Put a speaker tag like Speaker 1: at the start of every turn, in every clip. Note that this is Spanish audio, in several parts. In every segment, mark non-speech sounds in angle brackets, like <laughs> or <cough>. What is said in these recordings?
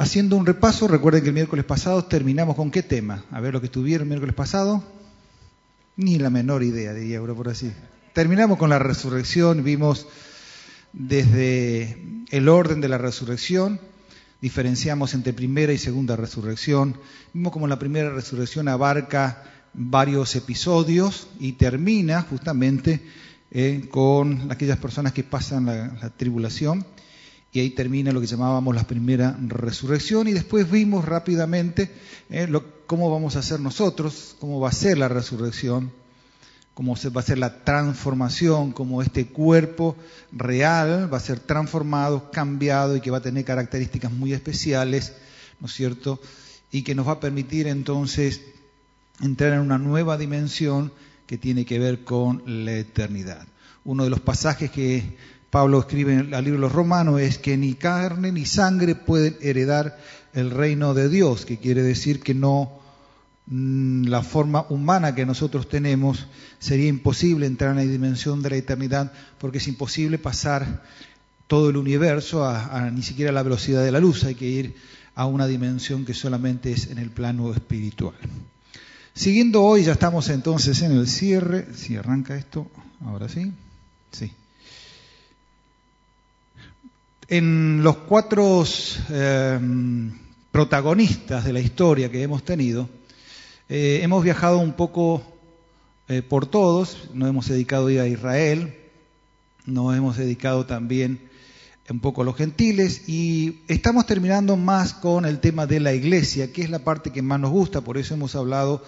Speaker 1: Haciendo un repaso, recuerden que el miércoles pasado terminamos con qué tema. A ver lo que tuvieron el miércoles pasado. Ni la menor idea, diría Euro por así. Terminamos con la resurrección, vimos desde el orden de la resurrección, diferenciamos entre primera y segunda resurrección, vimos como la primera resurrección abarca varios episodios y termina justamente eh, con aquellas personas que pasan la tribulación y ahí termina lo que llamábamos la primera resurrección y después vimos rápidamente eh, cómo vamos a hacer nosotros, cómo va a ser la resurrección, cómo va a ser la transformación, cómo este cuerpo real va a ser transformado, cambiado y que va a tener características muy especiales, ¿no es cierto? Y que nos va a permitir entonces entrar en una nueva dimensión que tiene que ver con la eternidad. Uno de los pasajes que Pablo escribe en el libro de los Romanos es que ni carne ni sangre pueden heredar el reino de Dios, que quiere decir que no mm, la forma humana que nosotros tenemos sería imposible entrar en la dimensión de la eternidad porque es imposible pasar todo el universo a, ni siquiera la velocidad de la luz, hay que ir a una dimensión que solamente es en el plano espiritual. Siguiendo hoy, ya estamos entonces en el cierre, si arranca esto, ahora sí, sí. En los cuatro em, protagonistas de la historia que hemos tenido, eh, hemos viajado un poco eh, por todos, nos hemos dedicado a Israel, nos hemos dedicado también un poco a los gentiles y estamos terminando más con el tema de la iglesia, que es la parte que más nos gusta, por eso hemos hablado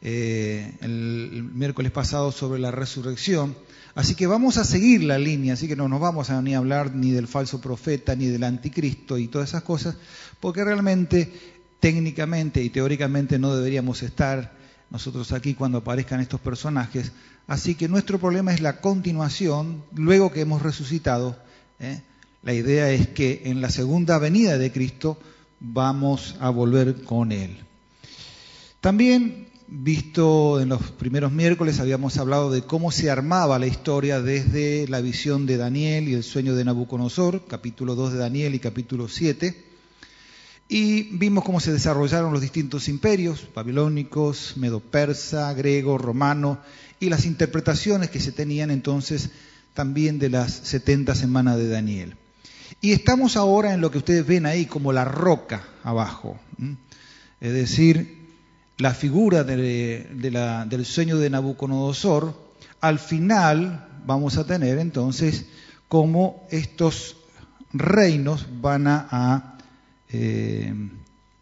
Speaker 1: eh, el miércoles pasado sobre la resurrección. Así que vamos a seguir la línea, así que no nos vamos a ni hablar ni del falso profeta, ni del anticristo y todas esas cosas, porque realmente, técnicamente y teóricamente no deberíamos estar nosotros aquí cuando aparezcan estos personajes. Así que nuestro problema es la continuación, luego que hemos resucitado. ¿eh? La idea es que en la segunda venida de Cristo vamos a volver con Él. También visto en los primeros miércoles, habíamos hablado de cómo se armaba la historia desde la visión de Daniel y el sueño de Nabucodonosor, capítulo 2 de Daniel y capítulo 7. Y vimos cómo se desarrollaron los distintos imperios, babilónicos, medo-persa, griego, romano, y las interpretaciones que se tenían entonces también de las 70 semanas de Daniel. Y estamos ahora en lo que ustedes ven ahí como la roca abajo. Es decir, la figura del sueño de Nabucodonosor, al final vamos a tener entonces cómo estos reinos van a, eh,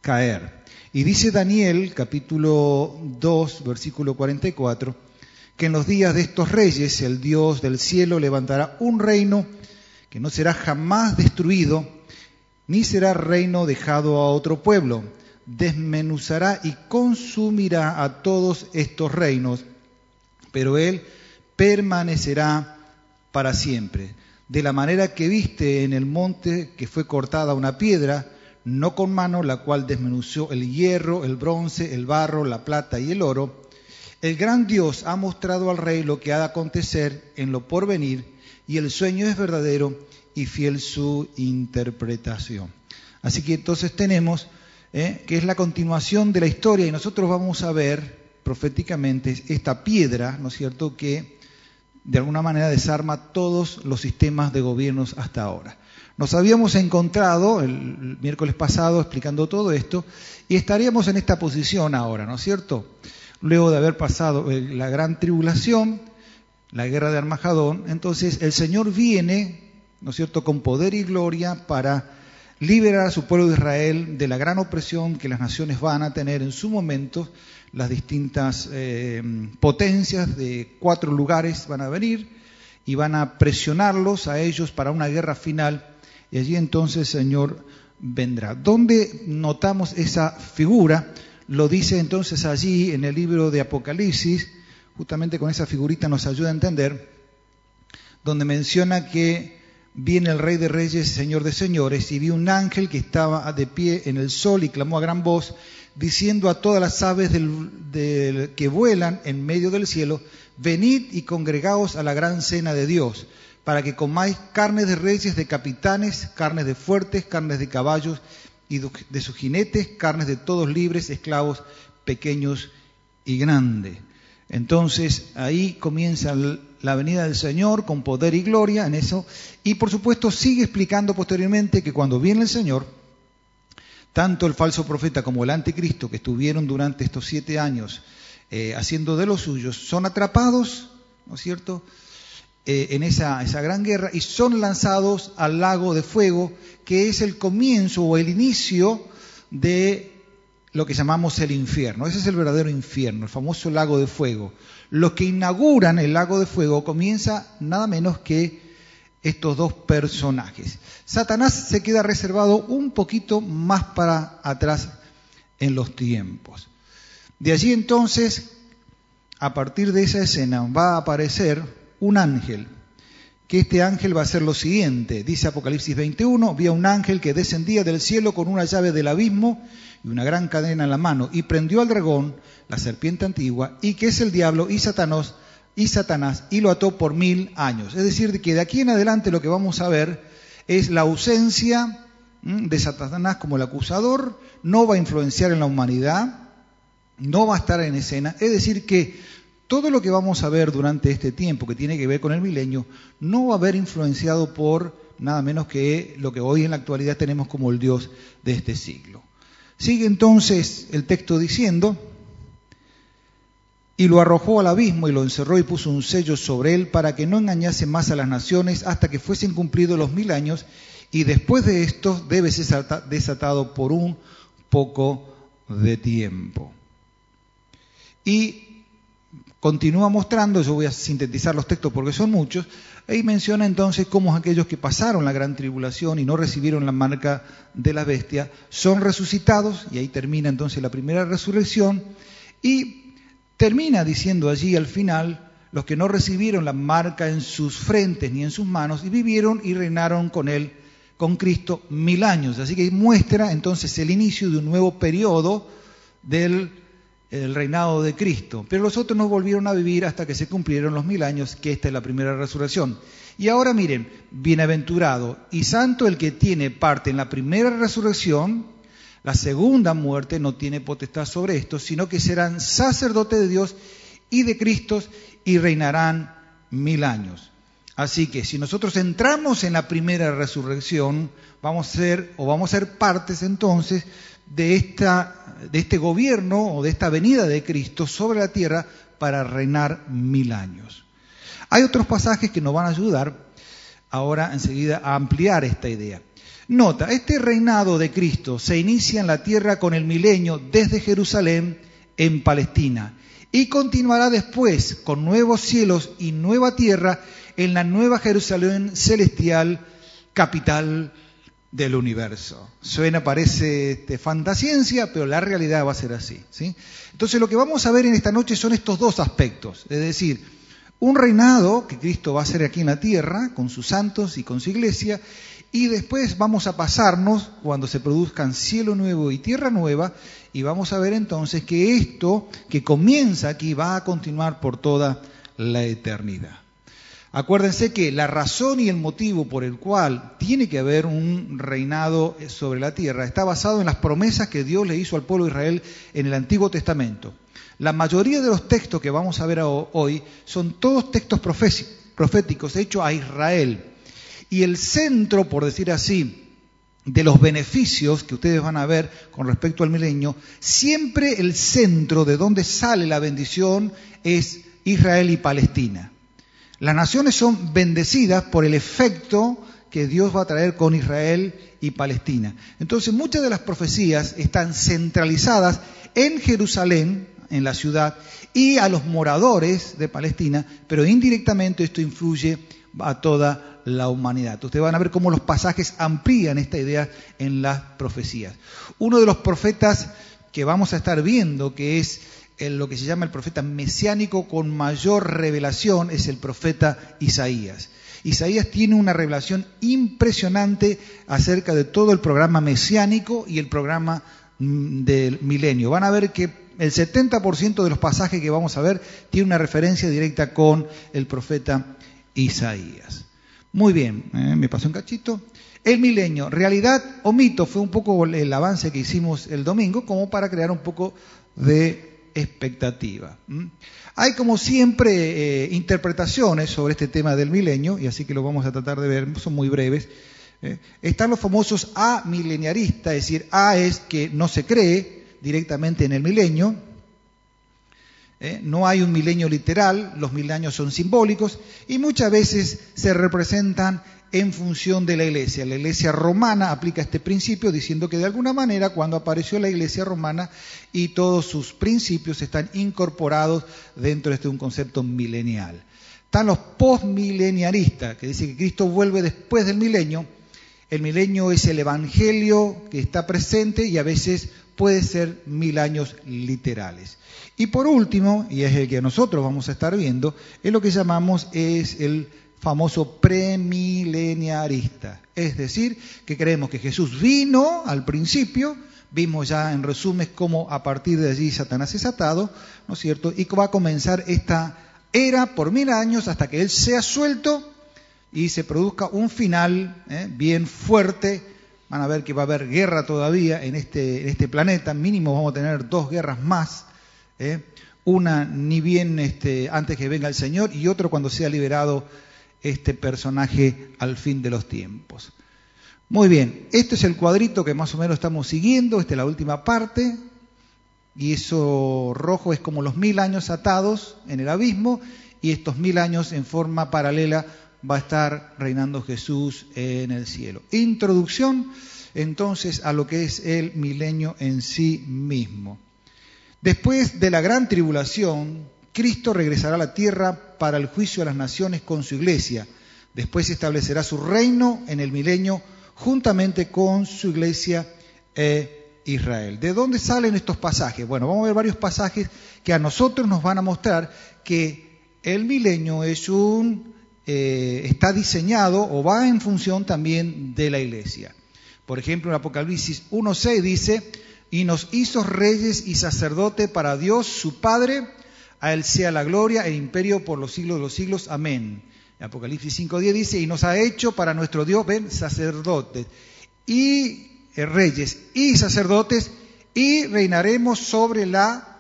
Speaker 1: caer. Y dice Daniel, capítulo 2, versículo 44, que en los días de estos reyes el Dios del cielo levantará un reino que no será jamás destruido, ni será reino dejado a otro pueblo desmenuzará y consumirá a todos estos reinos, pero él permanecerá para siempre. De la manera que viste en el monte que fue cortada una piedra, no con mano, la cual desmenuzó el hierro, el bronce, el barro, la plata y el oro, el gran Dios ha mostrado al rey lo que ha de acontecer en lo porvenir, y el sueño es verdadero y fiel su interpretación. Así que entonces tenemos ¿eh? que es la continuación de la historia, y nosotros vamos a ver proféticamente esta piedra, ¿no es cierto?, que de alguna manera desarma todos los sistemas de gobiernos hasta ahora. Nos habíamos encontrado el miércoles pasado explicando todo esto y estaríamos en esta posición ahora, ¿no es cierto? Luego de haber pasado eh, la gran tribulación, la guerra de Armagedón, entonces el Señor viene, ¿no es cierto?, con poder y gloria para liberar a su pueblo de Israel de la gran opresión que las naciones van a tener en su momento. Las distintas eh, potencias de cuatro lugares van a venir y van a presionarlos a ellos para una guerra final y allí entonces el Señor vendrá. ¿Dónde notamos esa figura? Lo dice entonces allí en el libro de Apocalipsis, justamente con esa figurita nos ayuda a entender, donde menciona que viene el Rey de Reyes, Señor de Señores, y vi un ángel que estaba de pie en el sol y clamó a gran voz, diciendo a todas las aves que vuelan en medio del cielo, venid y congregaos a la gran cena de Dios, para que comáis carnes de reyes, de capitanes, carnes de fuertes, carnes de caballos y de sus jinetes, carnes de todos libres, esclavos, pequeños y grandes. Entonces ahí comienza la venida del Señor con poder y gloria en eso. Y por supuesto sigue explicando posteriormente que cuando viene el Señor, tanto el falso profeta como el anticristo que estuvieron durante estos siete años eh, haciendo de los suyos, son atrapados, ¿no es cierto?, eh, en esa, esa gran guerra y son lanzados al lago de fuego, que es el comienzo o el inicio de lo que llamamos el infierno. Ese es el verdadero infierno, el famoso lago de fuego. Los que inauguran el lago de fuego comienza nada menos que estos dos personajes. Satanás se queda reservado un poquito más para atrás en los tiempos. De allí entonces, a partir de esa escena, va a aparecer un ángel, que este ángel va a hacer lo siguiente. Dice Apocalipsis 21, vi un ángel que descendía del cielo con una llave del abismo y una gran cadena en la mano, y prendió al dragón, la serpiente antigua, y que es el diablo y Satanás, y Satanás, y lo ató por mil años. Es decir, que de aquí en adelante lo que vamos a ver es la ausencia de Satanás como el acusador, no va a influenciar en la humanidad, no va a estar en escena. Es decir, que todo lo que vamos a ver durante este tiempo que tiene que ver con el milenio no va a haber influenciado por nada menos que lo que hoy en la actualidad tenemos como el Dios de este siglo. Sigue entonces el texto diciendo, y lo arrojó al abismo y lo encerró y puso un sello sobre él para que no engañase más a las naciones hasta que fuesen cumplidos los mil años, y después de esto debe ser desatado por un poco de tiempo. Y continúa mostrando, yo voy a sintetizar los textos porque son muchos, Ahí menciona entonces cómo aquellos que pasaron la gran tribulación y no recibieron la marca de la bestia son resucitados, y ahí termina entonces la primera resurrección, y termina diciendo allí al final, los que no recibieron la marca en sus frentes ni en sus manos, y vivieron y reinaron con él, con Cristo, mil años. Así que muestra entonces el inicio de un nuevo periodo del el reinado de Cristo. Pero los otros no volvieron a vivir hasta que se cumplieron los mil años, que esta es la primera resurrección. Y ahora miren, bienaventurado y santo el que tiene parte en la primera resurrección, la segunda muerte no tiene potestad sobre esto, sino que serán sacerdotes de Dios y de Cristo y reinarán mil años. Así que si nosotros entramos en la primera resurrección, vamos a ser o vamos a ser partes entonces de, este gobierno o de esta venida de Cristo sobre la tierra para reinar mil años. Hay otros pasajes que nos van a ayudar ahora enseguida a ampliar esta idea. Nota, este reinado de Cristo se inicia en la tierra con el milenio desde Jerusalén en Palestina y continuará después con nuevos cielos y nueva tierra en la nueva Jerusalén celestial, capital del universo. Suena, parece este, fantasciencia, pero la realidad va a ser así. ¿sí? Entonces lo que vamos a ver en esta noche son estos dos aspectos, es decir, un reinado que Cristo va a hacer aquí en la tierra, con sus santos y con su iglesia, y después vamos a pasarnos cuando se produzcan cielo nuevo y tierra nueva, y vamos a ver entonces que esto que comienza aquí va a continuar por toda la eternidad. Acuérdense que la razón y el motivo por el cual tiene que haber un reinado sobre la tierra está basado en las promesas que Dios le hizo al pueblo de Israel en el Antiguo Testamento. La mayoría de los textos que vamos a ver hoy son todos textos proféticos hechos a Israel. Y el centro, por decir así, de los beneficios que ustedes van a ver con respecto al milenio, siempre el centro de donde sale la bendición es Israel y Palestina. Las naciones son bendecidas por el efecto que Dios va a traer con Israel y Palestina. Entonces muchas de las profecías están centralizadas en Jerusalén, en la ciudad, y a los moradores de Palestina, pero indirectamente esto influye a toda la humanidad. Ustedes van a ver cómo los pasajes amplían esta idea en las profecías. Uno de los profetas que vamos a estar viendo, que es lo que se llama el profeta mesiánico con mayor revelación es el profeta Isaías. Isaías tiene una revelación impresionante acerca de todo el programa mesiánico y el programa mm, del milenio. Van a ver que el 70% de los pasajes que vamos a ver tiene una referencia directa con el profeta Isaías. Muy bien, ¿eh? me pasó un cachito. El milenio, realidad o mito, fue un poco el avance que hicimos el domingo, como para crear un poco de expectativa. Hay como siempre eh, interpretaciones sobre este tema del milenio, y así que lo vamos a tratar de ver, son muy breves. ¿eh? Están los famosos amileniaristas, es decir, A es que no se cree directamente en el milenio, ¿eh? no hay un milenio literal, los mil años son simbólicos y muchas veces se representan en función de la iglesia. La iglesia romana aplica este principio diciendo que de alguna manera cuando apareció la iglesia romana y todos sus principios están incorporados dentro de este un concepto milenial. Están los postmileniaristas que dicen que Cristo vuelve después del milenio. El milenio es el evangelio que está presente y a veces puede ser mil años literales. Y por último, y es el que nosotros vamos a estar viendo, es lo que llamamos es el famoso premileniarista. Es decir, que creemos que Jesús vino al principio, vimos ya en resumen cómo a partir de allí Satanás es atado, ¿no es cierto? Y va a comenzar esta era por mil años hasta que Él sea suelto y se produzca un final ¿eh? bien fuerte. Van a ver que va a haber guerra todavía en este, en este planeta, mínimo vamos a tener dos guerras más. ¿eh? Una ni bien este, antes que venga el Señor y otro cuando sea liberado este personaje al fin de los tiempos. Muy bien, este es el cuadrito que más o menos estamos siguiendo, esta es la última parte, y eso rojo es como los mil años atados en el abismo, y estos mil años en forma paralela va a estar reinando Jesús en el cielo. Introducción entonces a lo que es el milenio en sí mismo. Después de la gran tribulación, Cristo regresará a la tierra para el juicio de las naciones con su iglesia. Después establecerá su reino en el milenio juntamente con su iglesia e Israel. ¿De dónde salen estos pasajes? Bueno, vamos a ver varios pasajes que a nosotros nos van a mostrar que el milenio es un, eh, está diseñado o va en función también de la iglesia. Por ejemplo, en Apocalipsis 1.6 dice, y nos hizo reyes y sacerdote para Dios su Padre, a Él sea la gloria e imperio por los siglos de los siglos. Amén. Apocalipsis 5.10 dice, y nos ha hecho para nuestro Dios, ven, sacerdotes y eh, reyes y sacerdotes, y reinaremos sobre la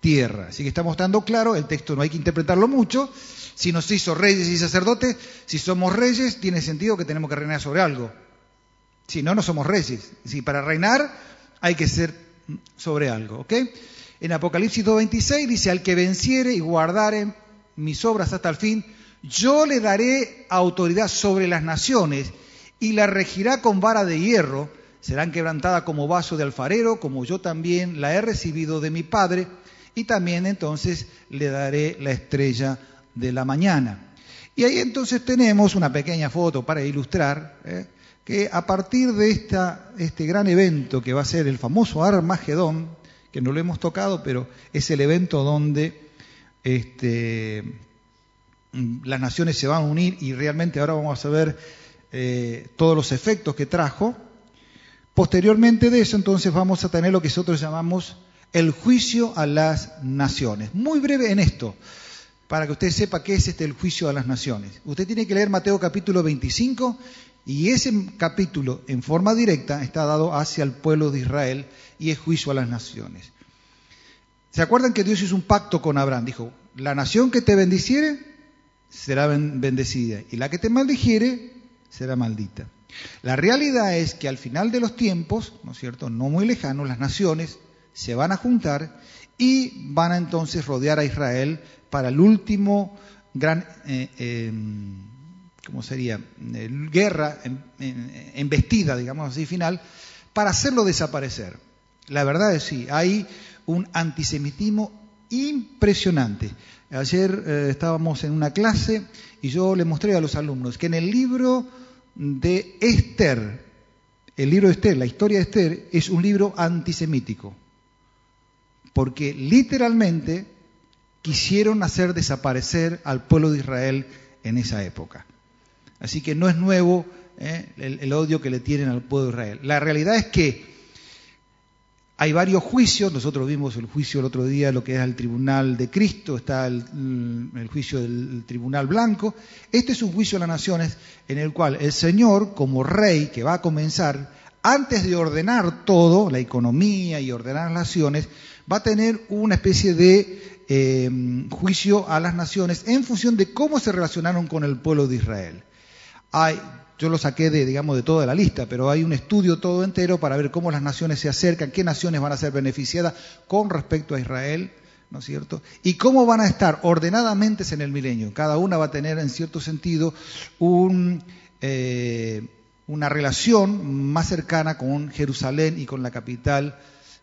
Speaker 1: tierra. Así que está mostrando claro, el texto no hay que interpretarlo mucho. Si nos hizo reyes y sacerdotes, si somos reyes, tiene sentido que tenemos que reinar sobre algo. Si no, no somos reyes. Si para reinar hay que ser sobre algo, ¿ok? En Apocalipsis 2.26 dice, al que venciere y guardare mis obras hasta el fin, yo le daré autoridad sobre las naciones y la regirá con vara de hierro, serán quebrantadas como vaso de alfarero, como yo también la he recibido de mi Padre, y también entonces le daré la estrella de la mañana. Y ahí entonces tenemos una pequeña foto para ilustrar ¿eh? que a partir de este gran evento que va a ser el famoso Armagedón, que no lo hemos tocado, pero es el evento donde este, las naciones se van a unir y realmente ahora vamos a ver eh, todos los efectos que trajo. Posteriormente de eso, entonces vamos a tener lo que nosotros llamamos el juicio a las naciones. Muy breve en esto, para que usted sepa qué es este el juicio a las naciones. Usted tiene que leer Mateo capítulo 25 y ese capítulo en forma directa está dado hacia el pueblo de Israel y es juicio a las naciones. ¿Se acuerdan que Dios hizo un pacto con Abraham? Dijo, la nación que te bendiciere será bendecida y la que te maldijere será maldita. La realidad es que al final de los tiempos, ¿no es cierto?, no muy lejanos, las naciones se van a juntar y van a entonces rodear a Israel para el último gran, eh, em, ¿cómo sería?, guerra, embestida, digamos así, final, para hacerlo desaparecer. La verdad es sí, hay un antisemitismo impresionante. Ayer eh, estábamos en una clase y yo le mostré a los alumnos que en el libro de Esther, el libro de Esther, la historia de Esther, es un libro antisemítico, porque literalmente quisieron hacer desaparecer al pueblo de Israel en esa época. Así que no es nuevo eh, el, el odio que le tienen al pueblo de Israel. La realidad es que hay varios juicios, nosotros vimos el juicio el otro día, lo que es el tribunal de Cristo, está el, juicio del tribunal blanco. Este es un juicio de las naciones en el cual el Señor, como rey que va a comenzar, antes de ordenar todo, la economía y ordenar las naciones, va a tener una especie de eh, juicio a las naciones en función de cómo se relacionaron con el pueblo de Israel. Hay, yo lo saqué de, digamos, de toda la lista, pero hay un estudio todo entero para ver cómo las naciones se acercan, qué naciones van a ser beneficiadas con respecto a Israel, ¿no es cierto? Y cómo van a estar ordenadamente en el milenio. Cada una va a tener, en cierto sentido, eh, una relación más cercana con Jerusalén y con la capital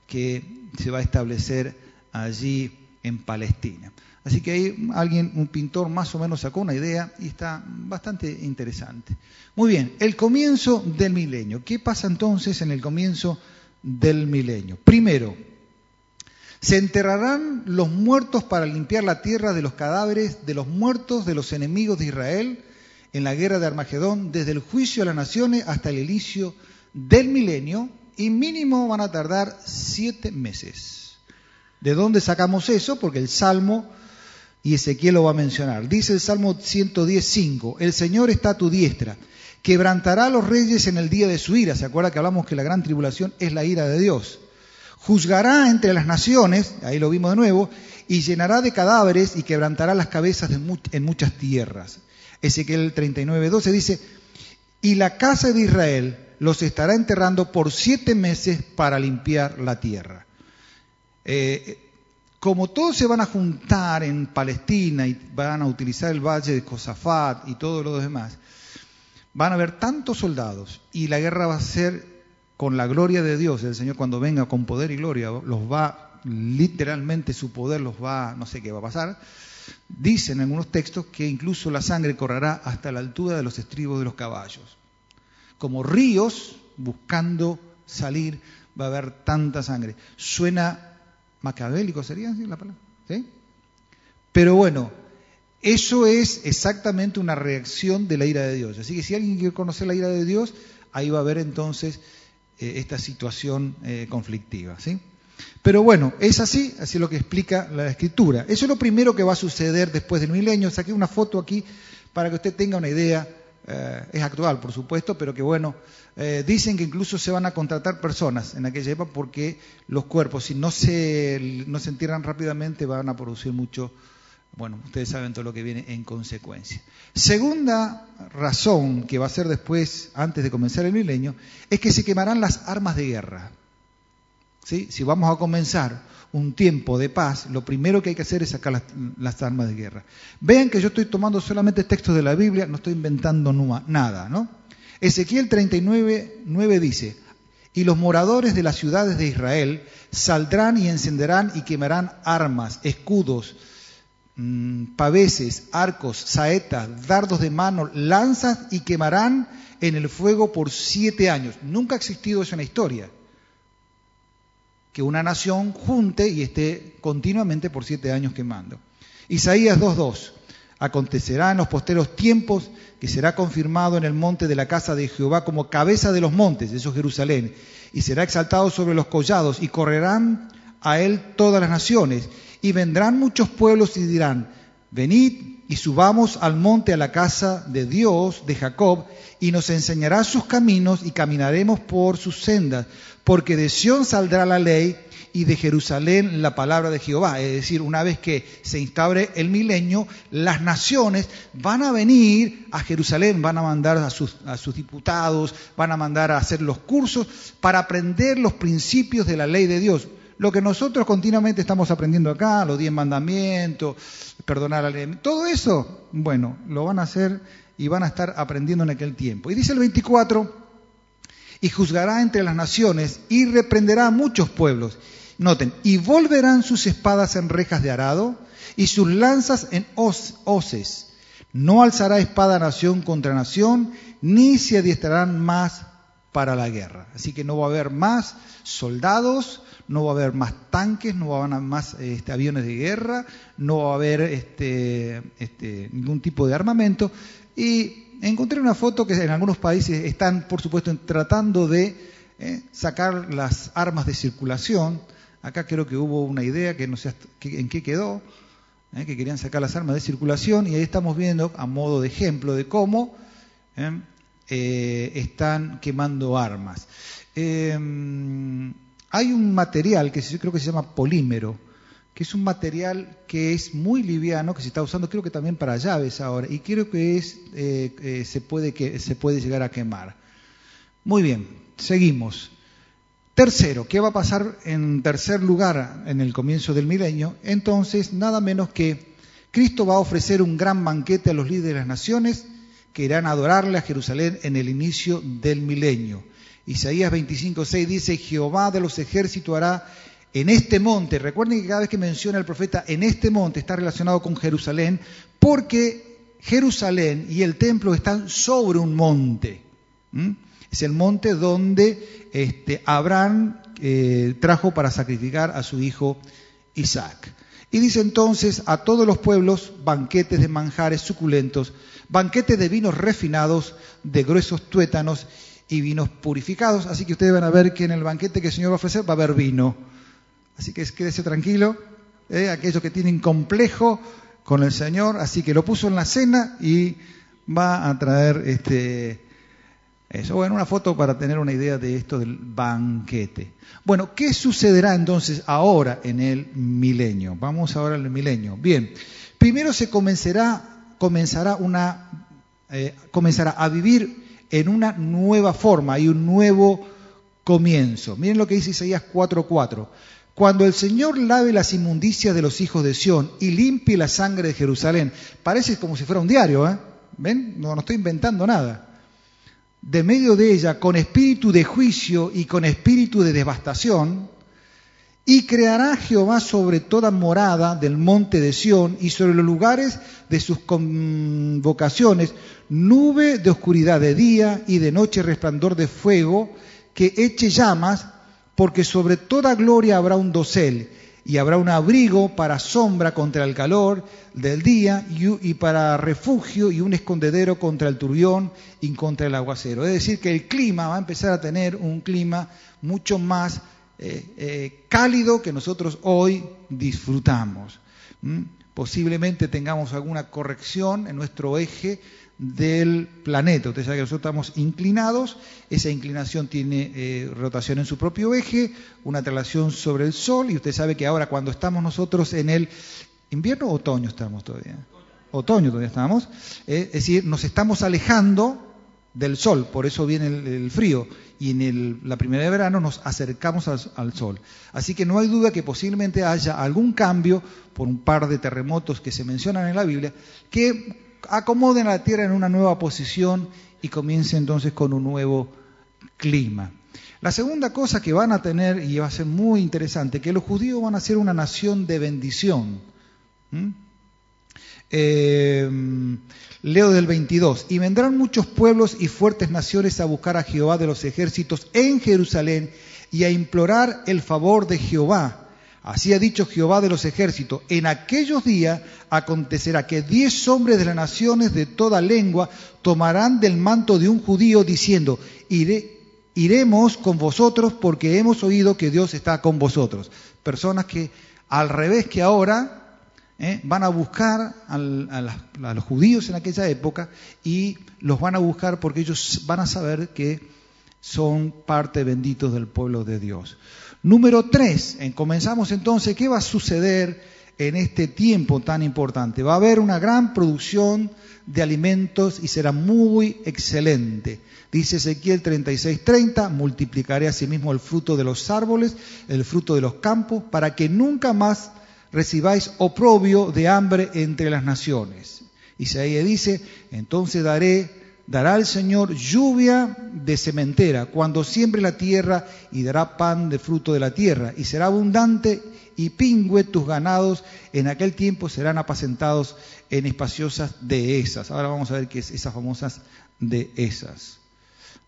Speaker 1: que se va a establecer allí en Palestina. Así que ahí alguien, un pintor más o menos sacó una idea y está bastante interesante. Muy bien, el comienzo del milenio. ¿Qué pasa entonces en el comienzo del milenio? Primero, se enterrarán los muertos para limpiar la tierra de los cadáveres de los muertos de los enemigos de Israel en la guerra de Armagedón, desde el juicio a las naciones hasta el inicio del milenio, y mínimo van a tardar siete meses. ¿De dónde sacamos eso? Porque el Salmo, y Ezequiel lo va a mencionar, dice el Salmo 110.5, el Señor está a tu diestra, quebrantará a los reyes en el día de su ira. ¿Se acuerda que hablamos que la gran tribulación es la ira de Dios? Juzgará entre las naciones, ahí lo vimos de nuevo, y llenará de cadáveres y quebrantará las cabezas en muchas tierras. Ezequiel 39.12 dice, y la casa de Israel los estará enterrando por siete meses para limpiar la tierra. Eh, como todos se van a juntar en Palestina y van a utilizar el valle de Josafat y todo lo demás, van a haber tantos soldados y la guerra va a ser con la gloria de Dios, el Señor cuando venga con poder y gloria, los va, literalmente su poder los va, no sé qué va a pasar, dicen en algunos textos que incluso la sangre correrá hasta la altura de los estribos de los caballos. Como ríos buscando salir, va a haber tanta sangre. Suena macabélico, sería la palabra. ¿Sí? Pero bueno, eso es exactamente una reacción de la ira de Dios. Así que si alguien quiere conocer la ira de Dios, ahí va a haber entonces eh, esta situación eh, conflictiva. ¿sí? Pero bueno, es así, así es lo que explica la escritura. Eso es lo primero que va a suceder después del milenio. Saqué una foto aquí para que usted tenga una idea eh, es actual, por supuesto, pero que bueno, eh, dicen que incluso se van a contratar personas en aquella época porque los cuerpos, si no se, no se entierran rápidamente, van a producir mucho, bueno, ustedes saben todo lo que viene en consecuencia. Segunda razón que va a ser después, antes de comenzar el milenio, es que se quemarán las armas de guerra. ¿Sí? Si vamos a comenzar un tiempo de paz, lo primero que hay que hacer es sacar las, armas de guerra. Vean que yo estoy tomando solamente textos de la Biblia, no estoy inventando nada, ¿no? Ezequiel 39, 9 dice, y los moradores de las ciudades de Israel saldrán y encenderán y quemarán armas, escudos, mm, paveses, arcos, saetas, dardos de mano, lanzas y quemarán en el fuego por siete años. Nunca ha existido eso en la historia que una nación junte y esté continuamente por siete años quemando. Isaías 2.2. Acontecerá en los posteros tiempos que será confirmado en el monte de la casa de Jehová como cabeza de los montes, eso es Jerusalén, y será exaltado sobre los collados, y correrán a él todas las naciones, y vendrán muchos pueblos y dirán, venid y subamos al monte a la casa de Dios, de Jacob, y nos enseñará sus caminos y caminaremos por sus sendas, porque de Sión saldrá la ley y de Jerusalén la palabra de Jehová. Es decir, una vez que se instaure el milenio, las naciones van a venir a Jerusalén, van a mandar a sus, a sus diputados, van a mandar a hacer los cursos para aprender los principios de la ley de Dios. Lo que nosotros continuamente estamos aprendiendo acá, los diez mandamientos, perdonar ley, todo eso, bueno, lo van a hacer y van a estar aprendiendo en aquel tiempo. Y dice el 24, y juzgará entre las naciones y reprenderá a muchos pueblos. Noten, y volverán sus espadas en rejas de arado y sus lanzas en hoces. No alzará espada nación contra nación, ni se adiestrarán más para la guerra. Así que no va a haber más soldados, no va a haber más tanques, no va a haber más este, aviones de guerra, no va a haber este, este, ningún tipo de armamento. Y encontré una foto que en algunos países están, por supuesto, tratando de ¿eh? sacar las armas de circulación. Acá creo que hubo una idea que no sé en qué quedó, ¿eh? que querían sacar las armas de circulación y ahí estamos viendo a modo de ejemplo de cómo están quemando armas. Hay un material que creo que se llama polímero, que es un material que es muy liviano, que se está usando creo que también para llaves ahora, y creo que es, eh, eh, se, puede que, se puede llegar a quemar. Muy bien, seguimos. Tercero, ¿qué va a pasar en tercer lugar en el comienzo del milenio? Entonces, nada menos que Cristo va a ofrecer un gran banquete a los líderes de las naciones que irán a adorarle a Jerusalén en el inicio del milenio. Isaías 25:6 dice, Jehová de los ejércitos hará en este monte, recuerden que cada vez que menciona el profeta en este monte está relacionado con Jerusalén, porque Jerusalén y el templo están sobre un monte. Es el monte donde este, Abraham eh, trajo para sacrificar a su hijo Isaac. Y dice entonces a todos los pueblos banquetes de manjares suculentos, banquetes de vinos refinados, de gruesos tuétanos y vinos purificados. Así que ustedes van a ver que en el banquete que el Señor va a ofrecer va a haber vino. Así que quédese tranquilo, ¿eh? aquellos que tienen complejo con el Señor, así que lo puso en la cena y va a traer este eso. Bueno, una foto para tener una idea de esto del banquete. Bueno, ¿qué sucederá entonces ahora en el milenio? Vamos ahora al milenio. Bien, primero se comenzará, comenzará una, eh, comenzará a vivir en una nueva forma y un nuevo comienzo. Miren lo que dice Isaías 4:4. Cuando el Señor lave las inmundicias de los hijos de Sión y limpie la sangre de Jerusalén, parece como si fuera un diario, ¿eh? ¿Ven? No, no estoy inventando nada. De medio de ella, con espíritu de juicio y con espíritu de devastación, y creará Jehová sobre toda morada del monte de Sión y sobre los lugares de sus convocaciones nube de oscuridad de día y de noche resplandor de fuego que eche llamas, porque sobre toda gloria habrá un dosel y habrá un abrigo para sombra contra el calor del día y, para refugio y un escondedero contra el turbión y contra el aguacero. Es decir, que el clima va a empezar a tener un clima mucho más eh, eh, cálido que nosotros hoy disfrutamos. Posiblemente tengamos alguna corrección en nuestro eje del planeta. Usted sabe que nosotros estamos inclinados, esa inclinación tiene eh, rotación en su propio eje, una traslación sobre el Sol, y usted sabe que ahora cuando estamos nosotros en el invierno otoño estamos todavía, otoño todavía estamos, es decir, nos estamos alejando del Sol, por eso viene el, frío, y en la primera de verano nos acercamos al, Sol. Así que no hay duda que posiblemente haya algún cambio por un par de terremotos que se mencionan en la Biblia, que acomoden a la tierra en una nueva posición y comience entonces con un nuevo clima. La segunda cosa que van a tener, y va a ser muy interesante, que los judíos van a ser una nación de bendición. Eh, leo del 22, y vendrán muchos pueblos y fuertes naciones a buscar a Jehová de los ejércitos en Jerusalén y a implorar el favor de Jehová. Así ha dicho Jehová de los ejércitos, en aquellos días acontecerá que diez hombres de las naciones de toda lengua tomarán del manto de un judío diciendo, iremos con vosotros porque hemos oído que Dios está con vosotros. Personas que al revés que ahora eh, van a buscar a los judíos en aquella época y los van a buscar porque ellos van a saber que son parte benditos del pueblo de Dios. Número tres, comenzamos entonces, ¿qué va a suceder en este tiempo tan importante? Va a haber una gran producción de alimentos y será muy excelente. Dice Ezequiel 36:30, multiplicaré asimismo el fruto de los árboles, el fruto de los campos, para que nunca más recibáis oprobio de hambre entre las naciones. Isaías dice, entonces daré Dará el Señor lluvia de cementera cuando siembre la tierra y dará pan de fruto de la tierra y será abundante y pingüe tus ganados en aquel tiempo serán apacentados en espaciosas dehesas. Ahora vamos a ver qué es esas famosas dehesas.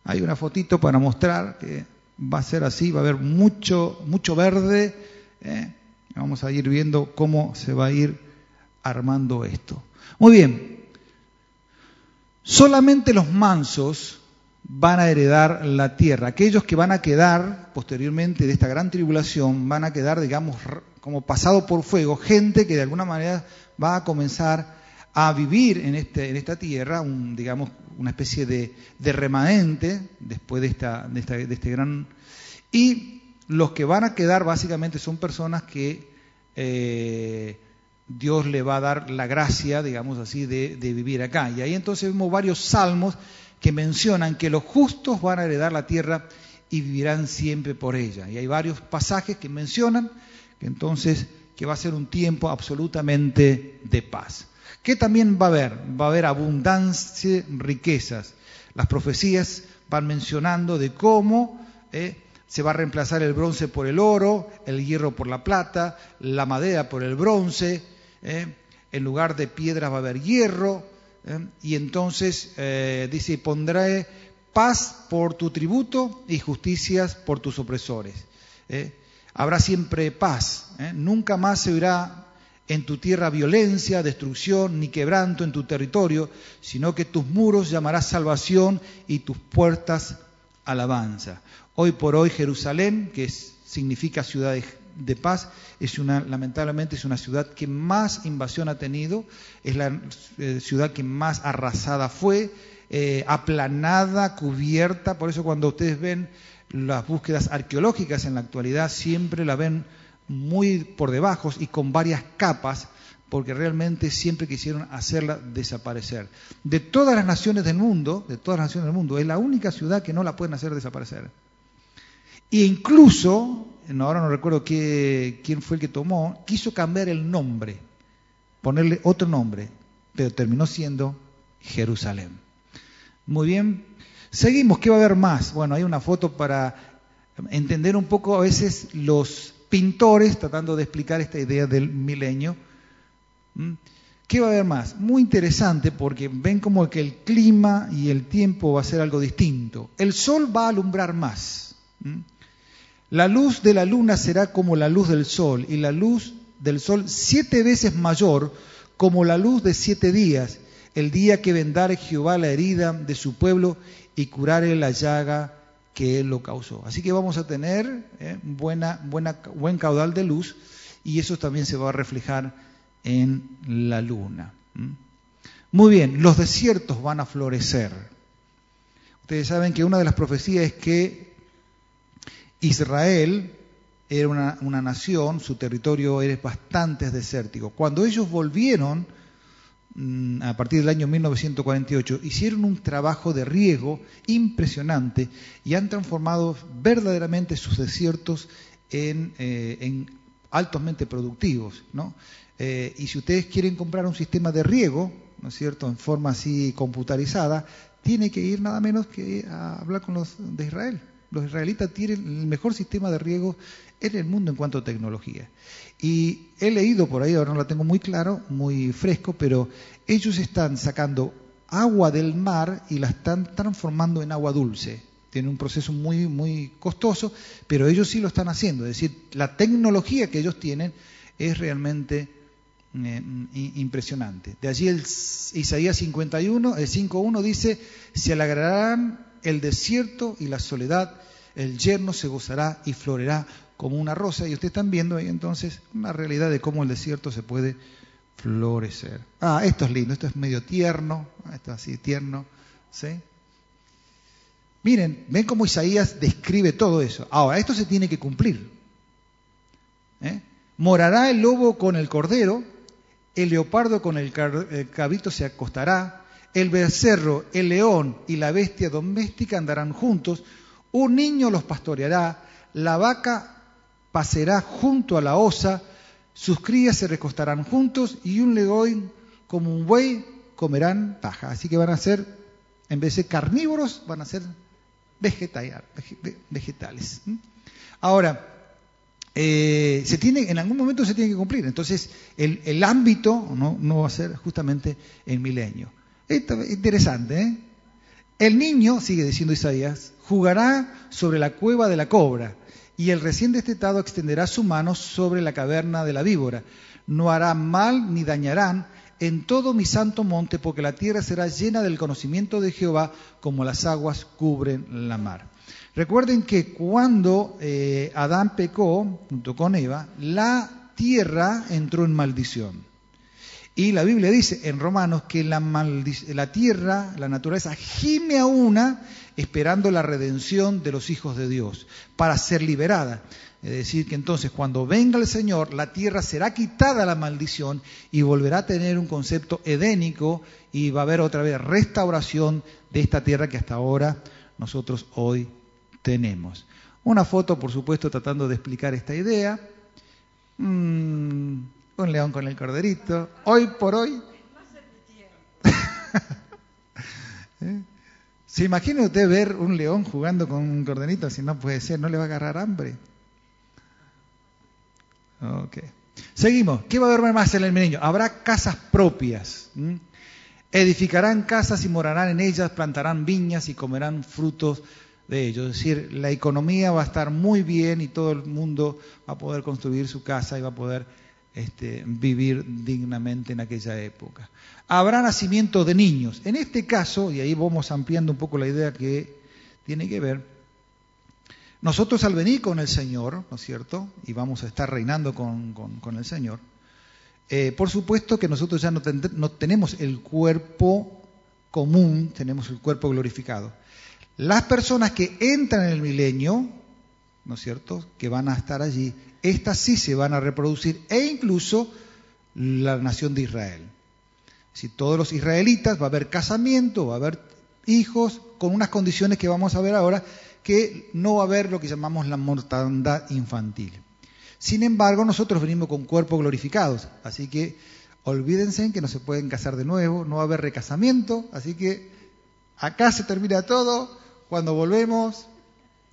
Speaker 1: Hay una fotito para mostrar que va a ser así, va a haber mucho, mucho verde. ¿eh? Vamos a ir viendo cómo se va a ir armando esto. Muy bien, Solamente los mansos van a heredar la tierra. Aquellos que van a quedar posteriormente de esta gran tribulación van a quedar, digamos, como pasado por fuego, gente que de alguna manera va a comenzar a vivir en, este, en esta tierra, un, digamos, una especie de, remanente después de, esta, de, esta, de, este gran... Y los que van a quedar básicamente son personas que eh, Dios le va a dar la gracia, digamos así, de, vivir acá. Y ahí entonces vemos varios salmos que mencionan que los justos van a heredar la tierra y vivirán siempre por ella. Y hay varios pasajes que mencionan que entonces que va a ser un tiempo absolutamente de paz. ¿Qué también va a haber? Va a haber abundancia, riquezas. Las profecías van mencionando de cómo eh, se va a reemplazar el bronce por el oro, el hierro por la plata, la madera por el bronce, eh, en lugar de piedras va a haber hierro, ¿eh? Y entonces eh, dice, pondré paz por tu tributo y justicias por tus opresores. Habrá siempre paz. Nunca más se oirá en tu tierra violencia, destrucción ni quebranto en tu territorio, sino que tus muros llamarás salvación y tus puertas alabanza. Hoy por hoy Jerusalén, que significa ciudad de paz es una, lamentablemente es una ciudad que más invasión ha tenido, es la eh, ciudad que más arrasada fue, eh, aplanada, cubierta, por eso cuando ustedes ven las búsquedas arqueológicas en la actualidad siempre la ven muy por debajo y con varias capas, porque realmente siempre quisieron hacerla desaparecer. De todas las naciones del mundo, de todas las naciones del mundo, es la única ciudad que no la pueden hacer desaparecer. E incluso ahora no recuerdo quién fue el que tomó, quiso cambiar el nombre, ponerle otro nombre, pero terminó siendo Jerusalén. Muy bien, seguimos, ¿qué va a haber más? Bueno, hay una foto para entender un poco a veces los pintores tratando de explicar esta idea del milenio. ¿Mm? ¿Qué va a haber más? Muy interesante porque ven como que el clima y el tiempo va a ser algo distinto. El sol va a alumbrar más. ¿Mm? La luz de la luna será como la luz del sol y la luz del sol siete veces mayor como la luz de siete días, el día que vendare Jehová la herida de su pueblo y curare la llaga que él lo causó. Así que vamos a tener eh, buena, buena, buen caudal de luz y eso también se va a reflejar en la luna. Muy bien, los desiertos van a florecer. Ustedes saben que una de las profecías es que Israel era una, nación, su territorio era bastante desértico. Cuando ellos volvieron, mm, a partir del año 1948, hicieron un trabajo de riego impresionante y han transformado verdaderamente sus desiertos en, eh, altamente productivos. Eh, y si ustedes quieren comprar un sistema de riego, ¿no es cierto?, en forma así computarizada, tiene que ir nada menos que a hablar con los de Israel. Los israelitas tienen el mejor sistema de riego en el mundo en cuanto a tecnología. Y he leído por ahí, ahora no la tengo muy claro, muy fresco, pero ellos están sacando agua del mar y la están transformando en agua dulce. Tiene un proceso muy, muy costoso, pero ellos sí lo están haciendo. Es decir, la tecnología que ellos tienen es realmente eh, impresionante. De allí el Isaías 51, el 5.1 dice, se alegrarán el desierto y la soledad, el yerno se gozará y florerá como una rosa. Y ustedes están viendo ahí entonces una realidad de cómo el desierto se puede florecer. Ah, esto es lindo, esto es medio tierno, esto así tierno, ¿sí? Miren, ven cómo Isaías describe todo eso. Ahora, esto se tiene que cumplir. ¿eh? Morará el lobo con el cordero, el leopardo con el cabrito se acostará, el becerro, el león y la bestia doméstica andarán juntos, un niño los pastoreará, la vaca pacerá junto a la osa, sus crías se recostarán juntos y un león como un buey comerán paja. Así que van a ser, en vez de carnívoros, van a ser vegetales. Ahora, eh, se tiene, en algún momento se tiene que cumplir. Entonces, el, ámbito no, va a ser justamente el milenio. Esto es interesante, ¿eh? El niño, sigue diciendo Isaías, jugará sobre la cueva de la cobra, y el recién destetado extenderá su mano sobre la caverna de la víbora. No hará mal ni dañarán, en todo mi santo monte, porque la tierra será llena del conocimiento de Jehová, como las aguas cubren la mar. Recuerden que cuando eh, Adán pecó, junto con Eva, la tierra entró en maldición. Y la Biblia dice en Romanos que la, la tierra, la naturaleza, gime a una esperando la redención de los hijos de Dios para ser liberada. Es decir, que entonces cuando venga el Señor, la tierra será quitada la maldición y volverá a tener un concepto edénico y va a haber otra vez restauración de esta tierra que hasta ahora nosotros hoy tenemos. Una foto, por supuesto, tratando de explicar esta idea. Mm, un león con el corderito. Hoy por hoy. <laughs> ¿Eh? ¿Se imagina usted ver un león jugando con un corderito? Si no puede ser, no le va a agarrar hambre. Ok. Seguimos. ¿Qué va a haber más en el milenio? Habrá casas propias. Edificarán casas y morarán en ellas, plantarán viñas y comerán frutos de ellos. Es decir, la economía va a estar muy bien y todo el mundo va a poder construir su casa y va a poder este, vivir dignamente en aquella época. Habrá nacimiento de niños. En este caso, y ahí vamos ampliando un poco la idea que tiene que ver, nosotros al venir con el Señor, ¿no es cierto? Y vamos a estar reinando con, el Señor, eh, por supuesto que nosotros ya no tenemos el cuerpo común, tenemos el cuerpo glorificado. Las personas que entran en el milenio, ¿no es cierto?, que van a estar allí, estas sí se van a reproducir, e incluso la nación de Israel. Si todos los israelitas va a haber casamiento, va a haber hijos, con unas condiciones que vamos a ver ahora, que no va a haber lo que llamamos la mortandad infantil. Sin embargo, nosotros venimos con cuerpos glorificados, así que olvídense que no se pueden casar de nuevo, no va a haber recasamiento, así que acá se termina todo, cuando volvemos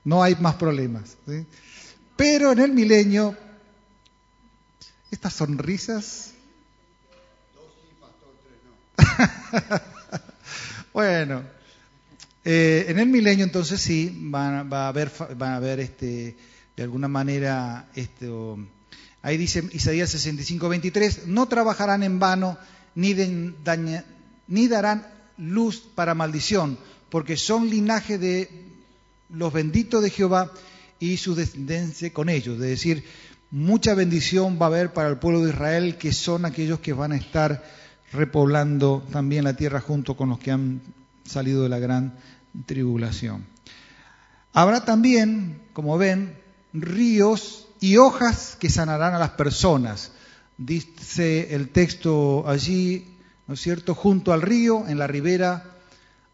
Speaker 1: no hay más problemas. Pero en el milenio, estas sonrisas... <laughs> bueno, eh, en el milenio entonces sí, van, va a haber, van a haber este, de alguna manera, esto, ahí dice Isaías 65, 23, no trabajarán en vano ni, ni darán luz para maldición, porque son linaje de los benditos de Jehová y su descendencia con ellos. Es decir, mucha bendición va a haber para el pueblo de Israel, que son aquellos que van a estar repoblando también la tierra junto con los que han salido de la gran tribulación. Habrá también, como ven, ríos y hojas que sanarán a las personas. Dice el texto allí, ¿no es cierto? Junto al río, en la ribera,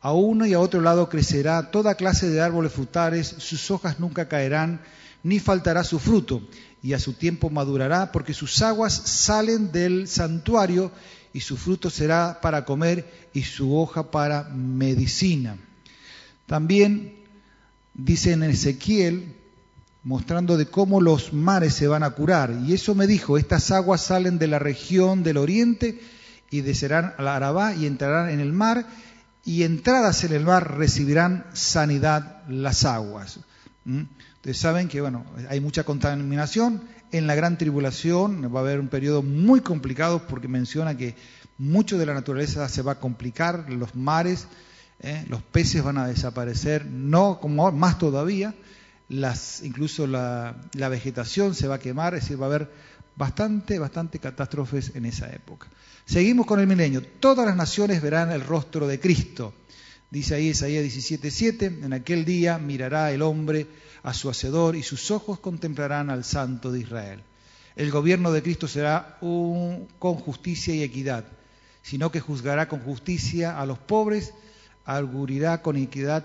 Speaker 1: a uno y a otro lado crecerá toda clase de árboles frutales, sus hojas nunca caerán, ni faltará su fruto, y a su tiempo madurará, porque sus aguas salen del santuario, y su fruto será para comer, y su hoja para medicina. También dice en Ezequiel, mostrando de cómo los mares se van a curar. Y eso me dijo, estas aguas salen de la región del oriente y descerán a la Arabá y entrarán en el mar, y entradas en el mar recibirán sanidad las aguas. ¿Mm? Ustedes saben que bueno, hay mucha contaminación. En la gran tribulación va a haber un periodo muy complicado porque menciona que mucho de la naturaleza se va a complicar, los mares, ¿eh? los peces van a desaparecer, no como más todavía, las, incluso la, la, vegetación se va a quemar, es decir, va a haber bastante, bastante catástrofes en esa época. Seguimos con el milenio. Todas las naciones verán el rostro de Cristo. Dice ahí Isaías 17:7, en aquel día mirará el hombre a su hacedor y sus ojos contemplarán al Santo de Israel. El gobierno de Cristo será con justicia y equidad, sino que juzgará con justicia a los pobres argurirá con equidad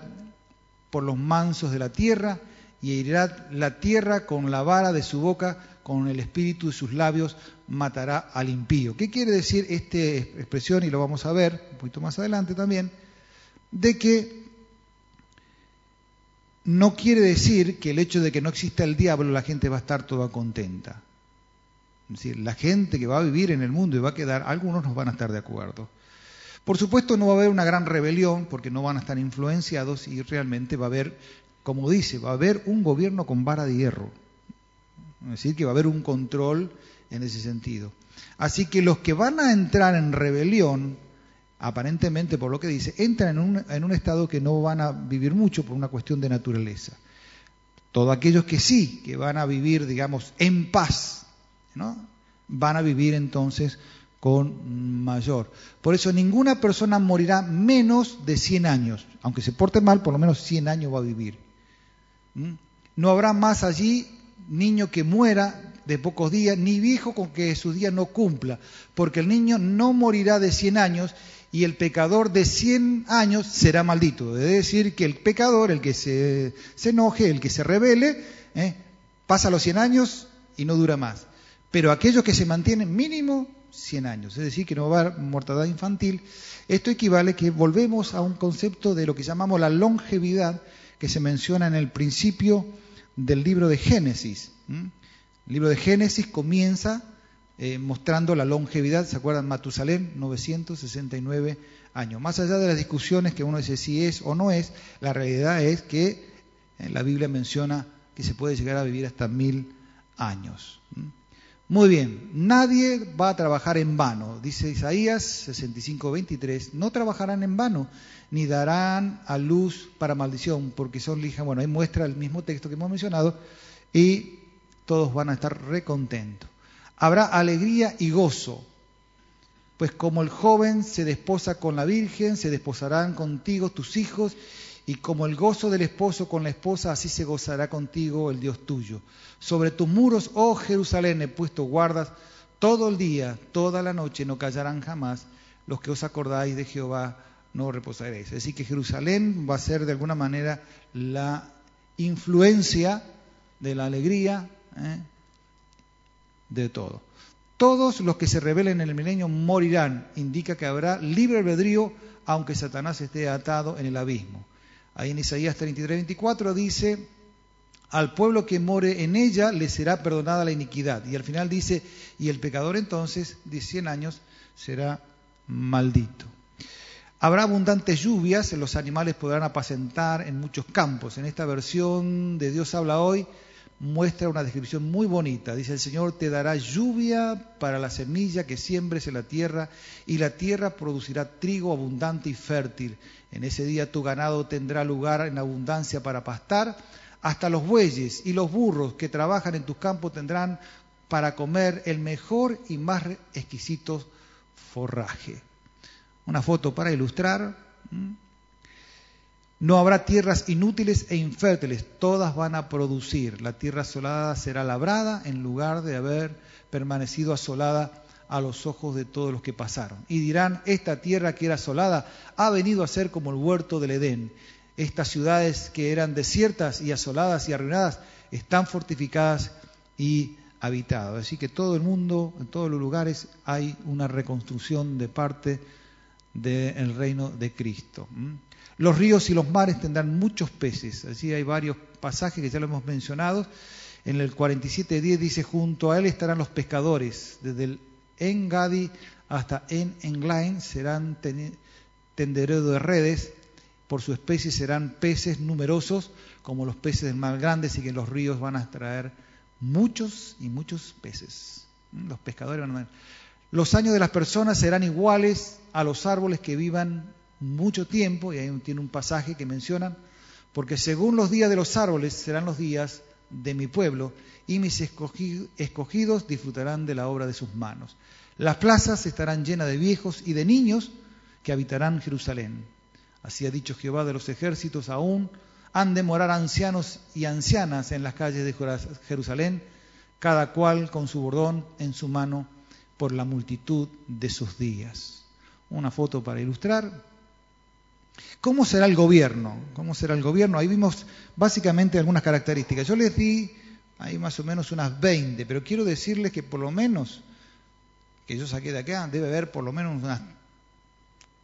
Speaker 1: por los mansos de la tierra y herirá la tierra con la vara de su boca, con el espíritu de sus labios matará al impío. ¿Qué quiere decir esta expresión? Y lo vamos a ver un poquito más adelante también, de que no quiere decir que el hecho de que no exista el diablo la gente va a estar toda contenta. Es decir, la gente que va a vivir en el mundo y va a quedar, algunos no van a estar de acuerdo. Por supuesto no va a haber una gran rebelión porque no van a estar influenciados y realmente va a haber, como dice, va a haber un gobierno con vara de hierro. Es decir, que va a haber un control en ese sentido. Así que los que van a entrar en rebelión, aparentemente por lo que dice, entran en un, estado que no van a vivir mucho por una cuestión de naturaleza. Todos aquellos que sí, que van a vivir, digamos, en paz, ¿no? van a vivir entonces con mayor. Por eso ninguna persona morirá menos de 100 años. Aunque se porte mal, por lo menos 100 años va a vivir. ¿Mm? No habrá más allí niño que muera de pocos días, ni viejo con que sus días no cumpla, porque el niño no morirá de 100 años y el pecador de 100 años será maldito. Es decir, que el pecador, el que se, enoje, el que se revele, ¿eh? pasa los 100 años y no dura más. Pero aquellos que se mantienen mínimo 100 años, es decir, que no va a haber mortandad infantil, esto equivale que volvemos a un concepto de lo que llamamos la longevidad que se menciona en el principio del libro de Génesis. El libro de Génesis comienza eh, mostrando la longevidad, ¿se acuerdan? Matusalén, 969 años. Más allá de las discusiones que uno dice si es o no es, la realidad es que eh, la Biblia menciona que se puede llegar a vivir hasta mil años. Muy bien, nadie va a trabajar en vano, dice Isaías 65, 23, no trabajarán en vano, ni darán a luz para maldición, porque son lijas, bueno, ahí muestra el mismo texto que hemos mencionado, y todos van a estar recontentos. Habrá alegría y gozo, pues como el joven se desposa con la virgen, se desposarán contigo tus hijos, y como el gozo del esposo con la esposa, así se gozará contigo el Dios tuyo. Sobre tus muros, oh Jerusalén, he puesto guardas todo el día, toda la noche, no callarán jamás. Los que os acordáis de Jehová no reposaréis. Decir, que Jerusalén va a ser de alguna manera la influencia de la alegría ¿eh? de todo. Todos los que se rebelen en el milenio morirán. Indica que habrá libre albedrío, aunque Satanás esté atado en el abismo. Ahí en Isaías 33, 24 dice, al pueblo que more en ella le será perdonada la iniquidad. Y al final dice, y el pecador entonces de 100 años será maldito. Habrá abundantes lluvias, los animales podrán apacentar en muchos campos. En esta versión de Dios habla hoy, muestra una descripción muy bonita. Dice, el Señor te dará lluvia para la semilla que siembres en la tierra y la tierra producirá trigo abundante y fértil. En ese día tu ganado tendrá lugar en abundancia para pastar. Hasta los bueyes y los burros que trabajan en tus campos tendrán para comer el mejor y más exquisito forraje. Una foto para ilustrar. No habrá tierras inútiles e infértiles, todas van a producir. La tierra asolada será labrada en lugar de haber permanecido asolada a los ojos de todos los que pasaron. Y dirán, esta tierra que era asolada ha venido a ser como el huerto del Edén. Estas ciudades que eran desiertas y asoladas y arruinadas están fortificadas y habitadas. Así que todo el mundo, en todos los lugares, hay una reconstrucción de parte del reino de Cristo. Los ríos y los mares tendrán muchos peces. Así hay varios pasajes que ya lo hemos mencionado. En el 47.10 dice, junto a él estarán los pescadores. Desde el Engadi hasta En Englain serán tendereros de redes. Por su especie serán peces numerosos, como los peces del mar grande, y que los ríos van a extraer muchos y muchos peces. Los pescadores van a... Los años de las personas serán iguales a los árboles que vivan mucho tiempo, y ahí tiene un pasaje que menciona, porque según los días de los árboles serán los días de mi pueblo, y mis escogidos disfrutarán de la obra de sus manos. Las plazas estarán llenas de viejos y de niños que habitarán Jerusalén. Así ha dicho Jehová de los ejércitos, aún han de morar ancianos y ancianas en las calles de Jerusalén, cada cual con su bordón en su mano por la multitud de sus días. Una foto para ilustrar. ¿Cómo será el gobierno? ¿Cómo será el gobierno? Ahí vimos básicamente algunas características. Yo les di ahí más o menos unas 20, pero quiero decirles que por lo menos, que yo saqué de acá, debe haber por lo menos unas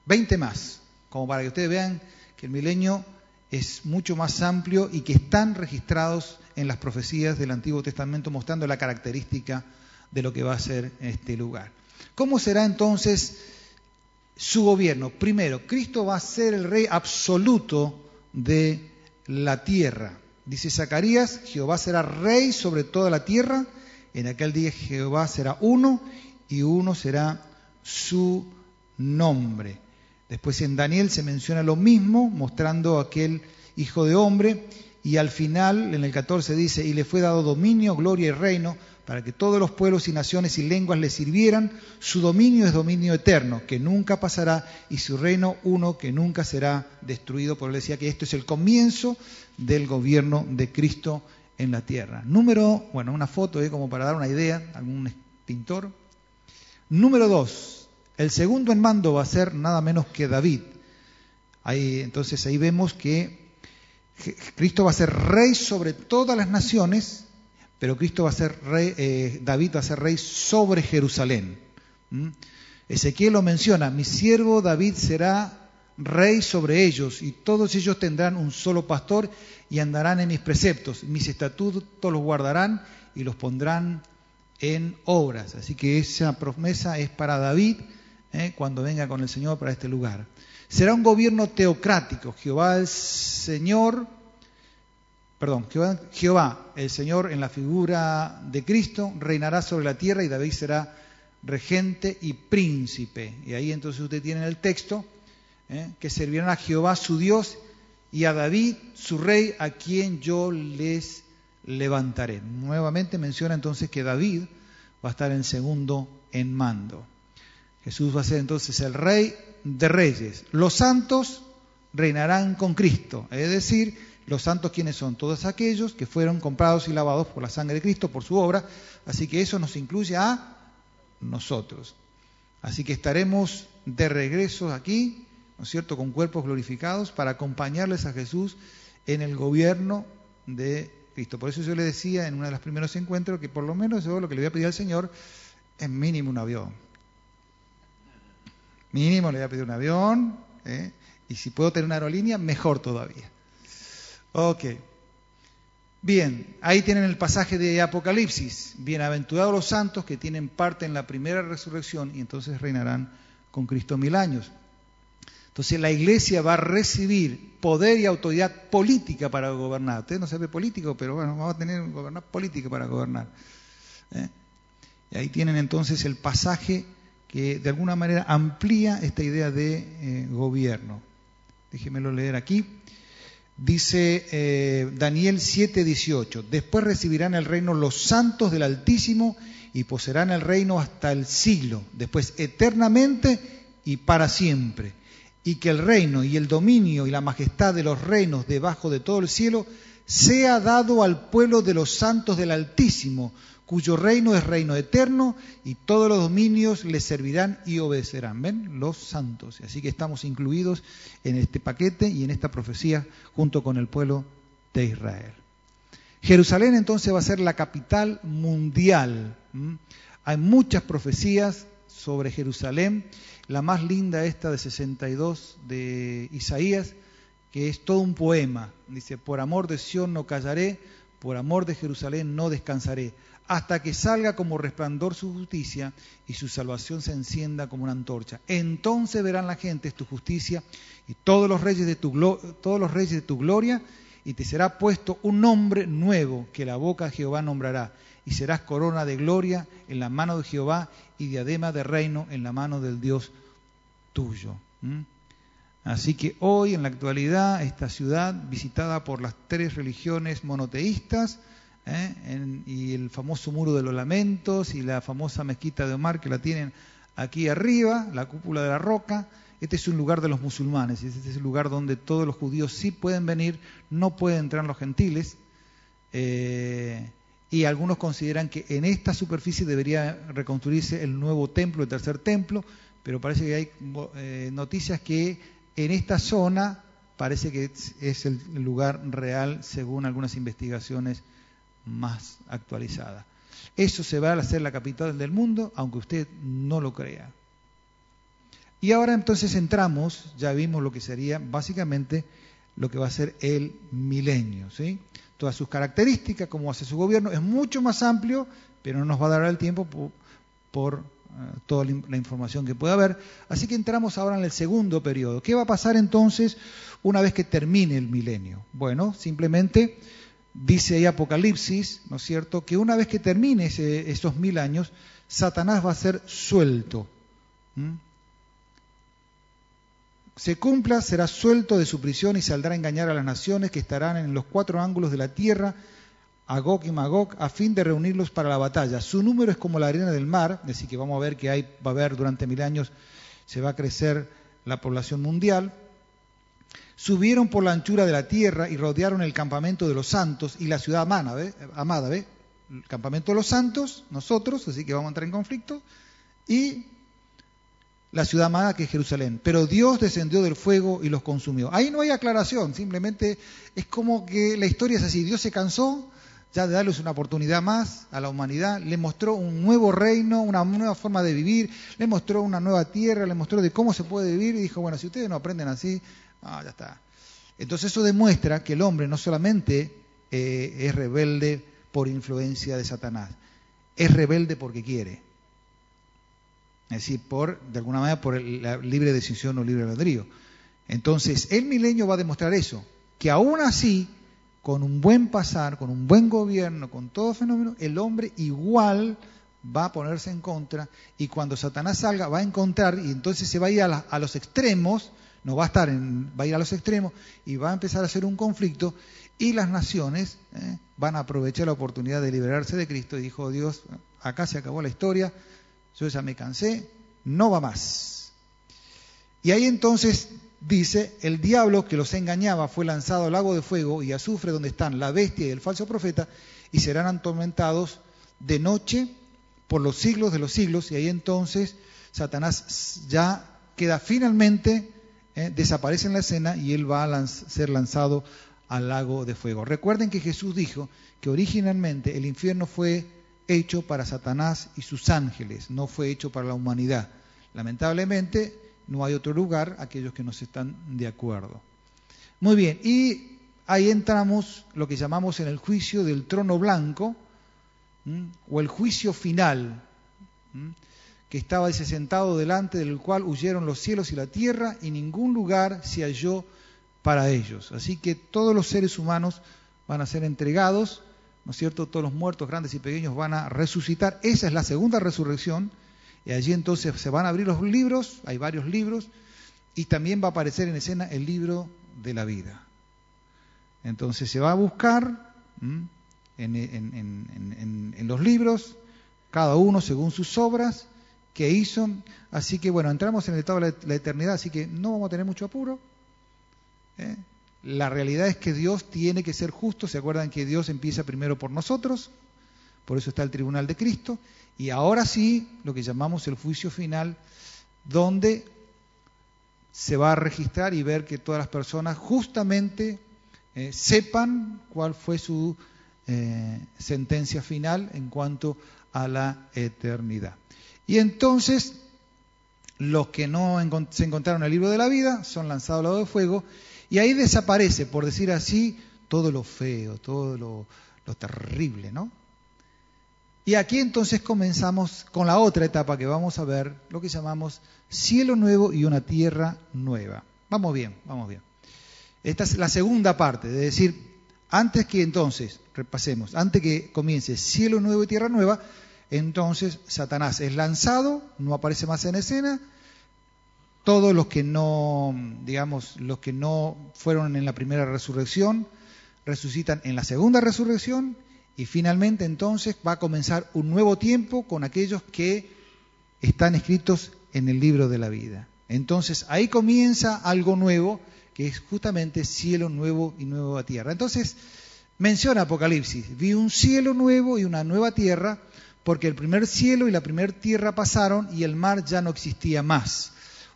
Speaker 1: 20 más, como para que ustedes vean que el milenio es mucho más amplio y que están registrados en las profecías del Antiguo Testamento mostrando la característica de lo que va a ser este lugar. ¿Cómo será entonces su gobierno. Primero, Cristo va a ser el rey absoluto de la tierra. Dice Zacarías, Jehová será rey sobre toda la tierra En aquel día Jehová será uno y uno será su nombre. Después en Daniel se menciona lo mismo, mostrando aquel hijo de hombre, y al final, en el 14 dice, y le fue dado dominio, gloria y reino, para que todos los pueblos y naciones y lenguas le sirvieran. Su dominio es dominio eterno, que nunca pasará, y su reino uno que nunca será destruido. Por él decía que esto es el comienzo del gobierno de Cristo en la tierra. Número, bueno, una foto ¿eh? como para dar una idea, algún pintor. Número dos, el segundo en mando va a ser nada menos que David. Ahí, entonces ahí vemos que Cristo va a ser rey sobre todas las naciones, pero Cristo va a ser rey, eh, David va a ser rey sobre Jerusalén. ¿Mm? Ezequiel lo menciona, mi siervo David será rey sobre ellos y todos ellos tendrán un solo pastor y andarán en mis preceptos, mis estatutos los guardarán y los pondrán en obras. Así que esa promesa es para David ¿eh? cuando venga con el Señor para este lugar. Será un gobierno teocrático. Jehová el Señor, perdón, Jehová, el Señor en la figura de Cristo reinará sobre la tierra y David será regente y príncipe. Y ahí entonces usted tiene el texto ¿eh? que servirán a Jehová su Dios y a David su rey a quien yo les levantaré. Nuevamente menciona entonces que David va a estar en segundo en mando. Jesús va a ser entonces el rey de reyes. Los santos reinarán con Cristo, es decir, los santos quienes son todos aquellos que fueron comprados y lavados por la sangre de Cristo, por su obra, así que eso nos incluye a nosotros. Así que estaremos de regreso aquí, ¿no es cierto?, con cuerpos glorificados para acompañarles a Jesús en el gobierno de Cristo. Por eso yo le decía en uno de los primeros encuentros que por lo menos yo lo que le voy a pedir al Señor es mínimo un avión. Mínimo le voy a pedir un avión, ¿eh? y si puedo tener una aerolínea, mejor todavía. Ok. Bien, ahí tienen el pasaje de Apocalipsis. Bienaventurados los santos que tienen parte en la primera resurrección y entonces reinarán con Cristo mil años. Entonces la iglesia va a recibir poder y autoridad política para gobernar. Usted no sabe político, pero bueno, vamos a tener gobernar política para gobernar. ¿eh? Y ahí tienen entonces el pasaje que de alguna manera amplía esta idea de eh, gobierno. Déjemelo leer aquí. Dice eh, Daniel 7:18, después recibirán el reino los santos del Altísimo y poseerán el reino hasta el siglo, después eternamente y para siempre. Y que el reino y el dominio y la majestad de los reinos debajo de todo el cielo sea dado al pueblo de los santos del Altísimo, cuyo reino es reino eterno y todos los dominios le servirán y obedecerán. ¿Ven? Los santos. Así que estamos incluidos en este paquete y en esta profecía junto con el pueblo de Israel. Jerusalén entonces va a ser la capital mundial. Hay muchas profecías sobre Jerusalén. La más linda esta de 62 de Isaías, que es todo un poema. Dice, por amor de Sión no callaré, por amor de Jerusalén no descansaré hasta que salga como resplandor su justicia y su salvación se encienda como una antorcha. Entonces verán la gente tu justicia y todos los reyes de tu, todos los reyes de tu gloria y te será puesto un nombre nuevo que la boca de Jehová nombrará y serás corona de gloria en la mano de Jehová y diadema de reino en la mano del Dios tuyo. Así que hoy en la actualidad esta ciudad visitada por las tres religiones monoteístas, ¿eh? y el famoso muro de los lamentos y la famosa mezquita de Omar que la tienen aquí arriba, la cúpula de la roca. Este es un lugar de los musulmanes, este es el lugar donde todos los judíos sí pueden venir, no pueden entrar los gentiles. Eh, y algunos consideran que en esta superficie debería reconstruirse el nuevo templo, el tercer templo, pero parece que hay eh, noticias que en esta zona parece que es el lugar real según algunas investigaciones más actualizada. Eso se va a hacer la capital del mundo, aunque usted no lo crea. Y ahora entonces entramos, ya vimos lo que sería básicamente lo que va a ser el milenio. ¿sí? Todas sus características, cómo hace su gobierno, es mucho más amplio, pero no nos va a dar el tiempo por, eh, toda la información que pueda haber. Así que entramos ahora en el segundo periodo. ¿Qué va a pasar entonces una vez que termine el milenio? Bueno, simplemente dice ahí Apocalipsis, ¿no es cierto?, que una vez que termine esos mil años, Satanás va a ser suelto. Se cumpla, será suelto de su prisión y saldrá a engañar a las naciones que estarán en los cuatro ángulos de la tierra, Agog y Magog, a fin de reunirlos para la batalla. Su número es como la arena del mar, decir, que vamos a ver que hay, va a haber durante mil años, se va a crecer la población mundial. Subieron por la anchura de la tierra y rodearon el campamento de los santos y la ciudad amada, ¿ve? amada, ¿ve? El campamento de los santos, nosotros, así que vamos a entrar en conflicto, y la ciudad amada que es Jerusalén. Pero Dios descendió del fuego y los consumió. Ahí no hay aclaración, simplemente es como que la historia es así. Dios se cansó ya de darles una oportunidad más a la humanidad, le mostró un nuevo reino, una nueva forma de vivir, le mostró una nueva tierra, le mostró de cómo se puede vivir y dijo, bueno, si ustedes no aprenden así, ah, ya está. Entonces eso demuestra que el hombre no solamente eh, es rebelde por influencia de Satanás, es rebelde porque quiere. Es decir, por, de alguna manera, por la libre decisión o libre albedrío. Entonces, el milenio va a demostrar eso, que aún así con un buen pasar, con un buen gobierno, con todo fenómeno, el hombre igual va a ponerse en contra y cuando Satanás salga va a encontrar y entonces se va a ir a, los extremos, no va a estar en, va a ir a los extremos y va a empezar a hacer un conflicto y las naciones eh, van a aprovechar la oportunidad de liberarse de Cristo y dijo Dios, acá se acabó la historia, yo ya me cansé, no va más. Y ahí entonces dice, el diablo que los engañaba fue lanzado al lago de fuego y azufre donde están la bestia y el falso profeta y serán atormentados de noche por los siglos de los siglos y ahí entonces Satanás ya queda finalmente, eh, desaparece en la escena y él va a ser lanzado al lago de fuego. Recuerden que Jesús dijo que originalmente el infierno fue hecho para Satanás y sus ángeles, no fue hecho para la humanidad. Lamentablemente no hay otro lugar, aquellos que nos están de acuerdo. Muy bien, y ahí entramos lo que llamamos en el juicio del trono blanco, o el juicio final, que estaba ese sentado delante del cual huyeron los cielos y la tierra, y ningún lugar se halló para ellos. Así que todos los seres humanos van a ser entregados, ¿no es cierto? Todos los muertos, grandes y pequeños, van a resucitar. Esa es la segunda resurrección y allí entonces se van a abrir los libros, hay varios libros, y también va a aparecer en escena el libro de la vida. Entonces se va a buscar en, los libros, cada uno según sus obras que hizo. Así que bueno, entramos en el estado de la eternidad, así que no vamos a tener mucho apuro. ¿eh? La realidad es que Dios tiene que ser justo. ¿Se acuerdan que Dios empieza primero por nosotros? Por eso está el tribunal de Cristo. Y ahora sí, lo que llamamos el juicio final, donde se va a registrar y ver que todas las personas justamente eh, sepan cuál fue su eh, sentencia final en cuanto a la eternidad. Y entonces, los que no se encontraron en el libro de la vida son lanzados al lado de fuego y ahí desaparece, por decir así, todo lo feo, todo lo, lo terrible, ¿no? Y aquí entonces comenzamos con la otra etapa que vamos a ver, lo que llamamos cielo nuevo y una tierra nueva. Vamos bien, vamos bien. Esta es la segunda parte, de decir, antes que entonces, repasemos, antes que comience cielo nuevo y tierra nueva, entonces Satanás es lanzado, no aparece más en escena, todos los que no, digamos, los que no fueron en la primera resurrección, resucitan en la segunda resurrección y finalmente entonces va a comenzar un nuevo tiempo con aquellos que están escritos en el libro de la vida. Entonces ahí comienza algo nuevo, que es justamente cielo nuevo y nueva tierra. Entonces menciona Apocalipsis, vi un cielo nuevo y una nueva tierra, porque el primer cielo y la primera tierra pasaron y el mar ya no existía más.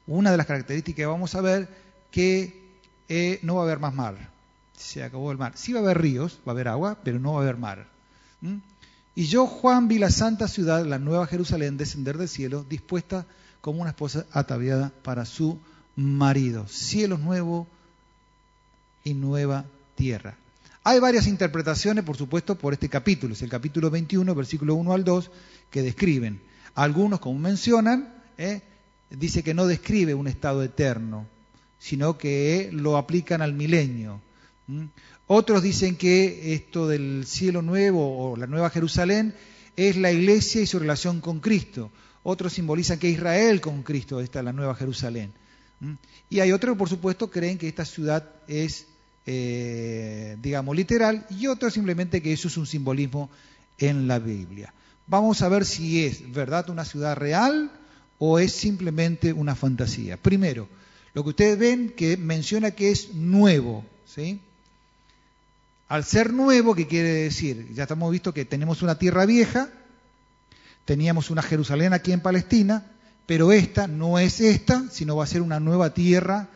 Speaker 1: Una de las características que vamos a ver que eh, no va a haber más mar se acabó el mar. Sí va a haber ríos, va a haber agua, pero no va a haber mar. Y yo, Juan, vi la santa ciudad, la nueva Jerusalén, descender del cielo, dispuesta como una esposa ataviada para su marido. Cielo nuevo y nueva tierra. Hay varias interpretaciones, por supuesto, por este capítulo. Es el capítulo 21, versículo 1 al 2, que describen. Algunos, como mencionan, ¿eh? dice que no describe un estado eterno, sino que lo aplican al milenio Otros dicen que esto del cielo nuevo o la nueva Jerusalén es la iglesia y su relación con Cristo. Otros simbolizan que Israel con Cristo está la nueva Jerusalén. Y hay otros, por supuesto, creen que esta ciudad es, eh, digamos, literal, y otros simplemente que eso es un simbolismo en la Biblia. Vamos a ver si es verdad una ciudad real o es simplemente una fantasía. Primero, lo que ustedes ven que menciona que es nuevo, ¿sí? Al ser nuevo, ¿qué quiere decir? Ya estamos visto que tenemos una tierra vieja, teníamos una Jerusalén aquí en Palestina, pero esta no es esta, sino va a ser una nueva tierra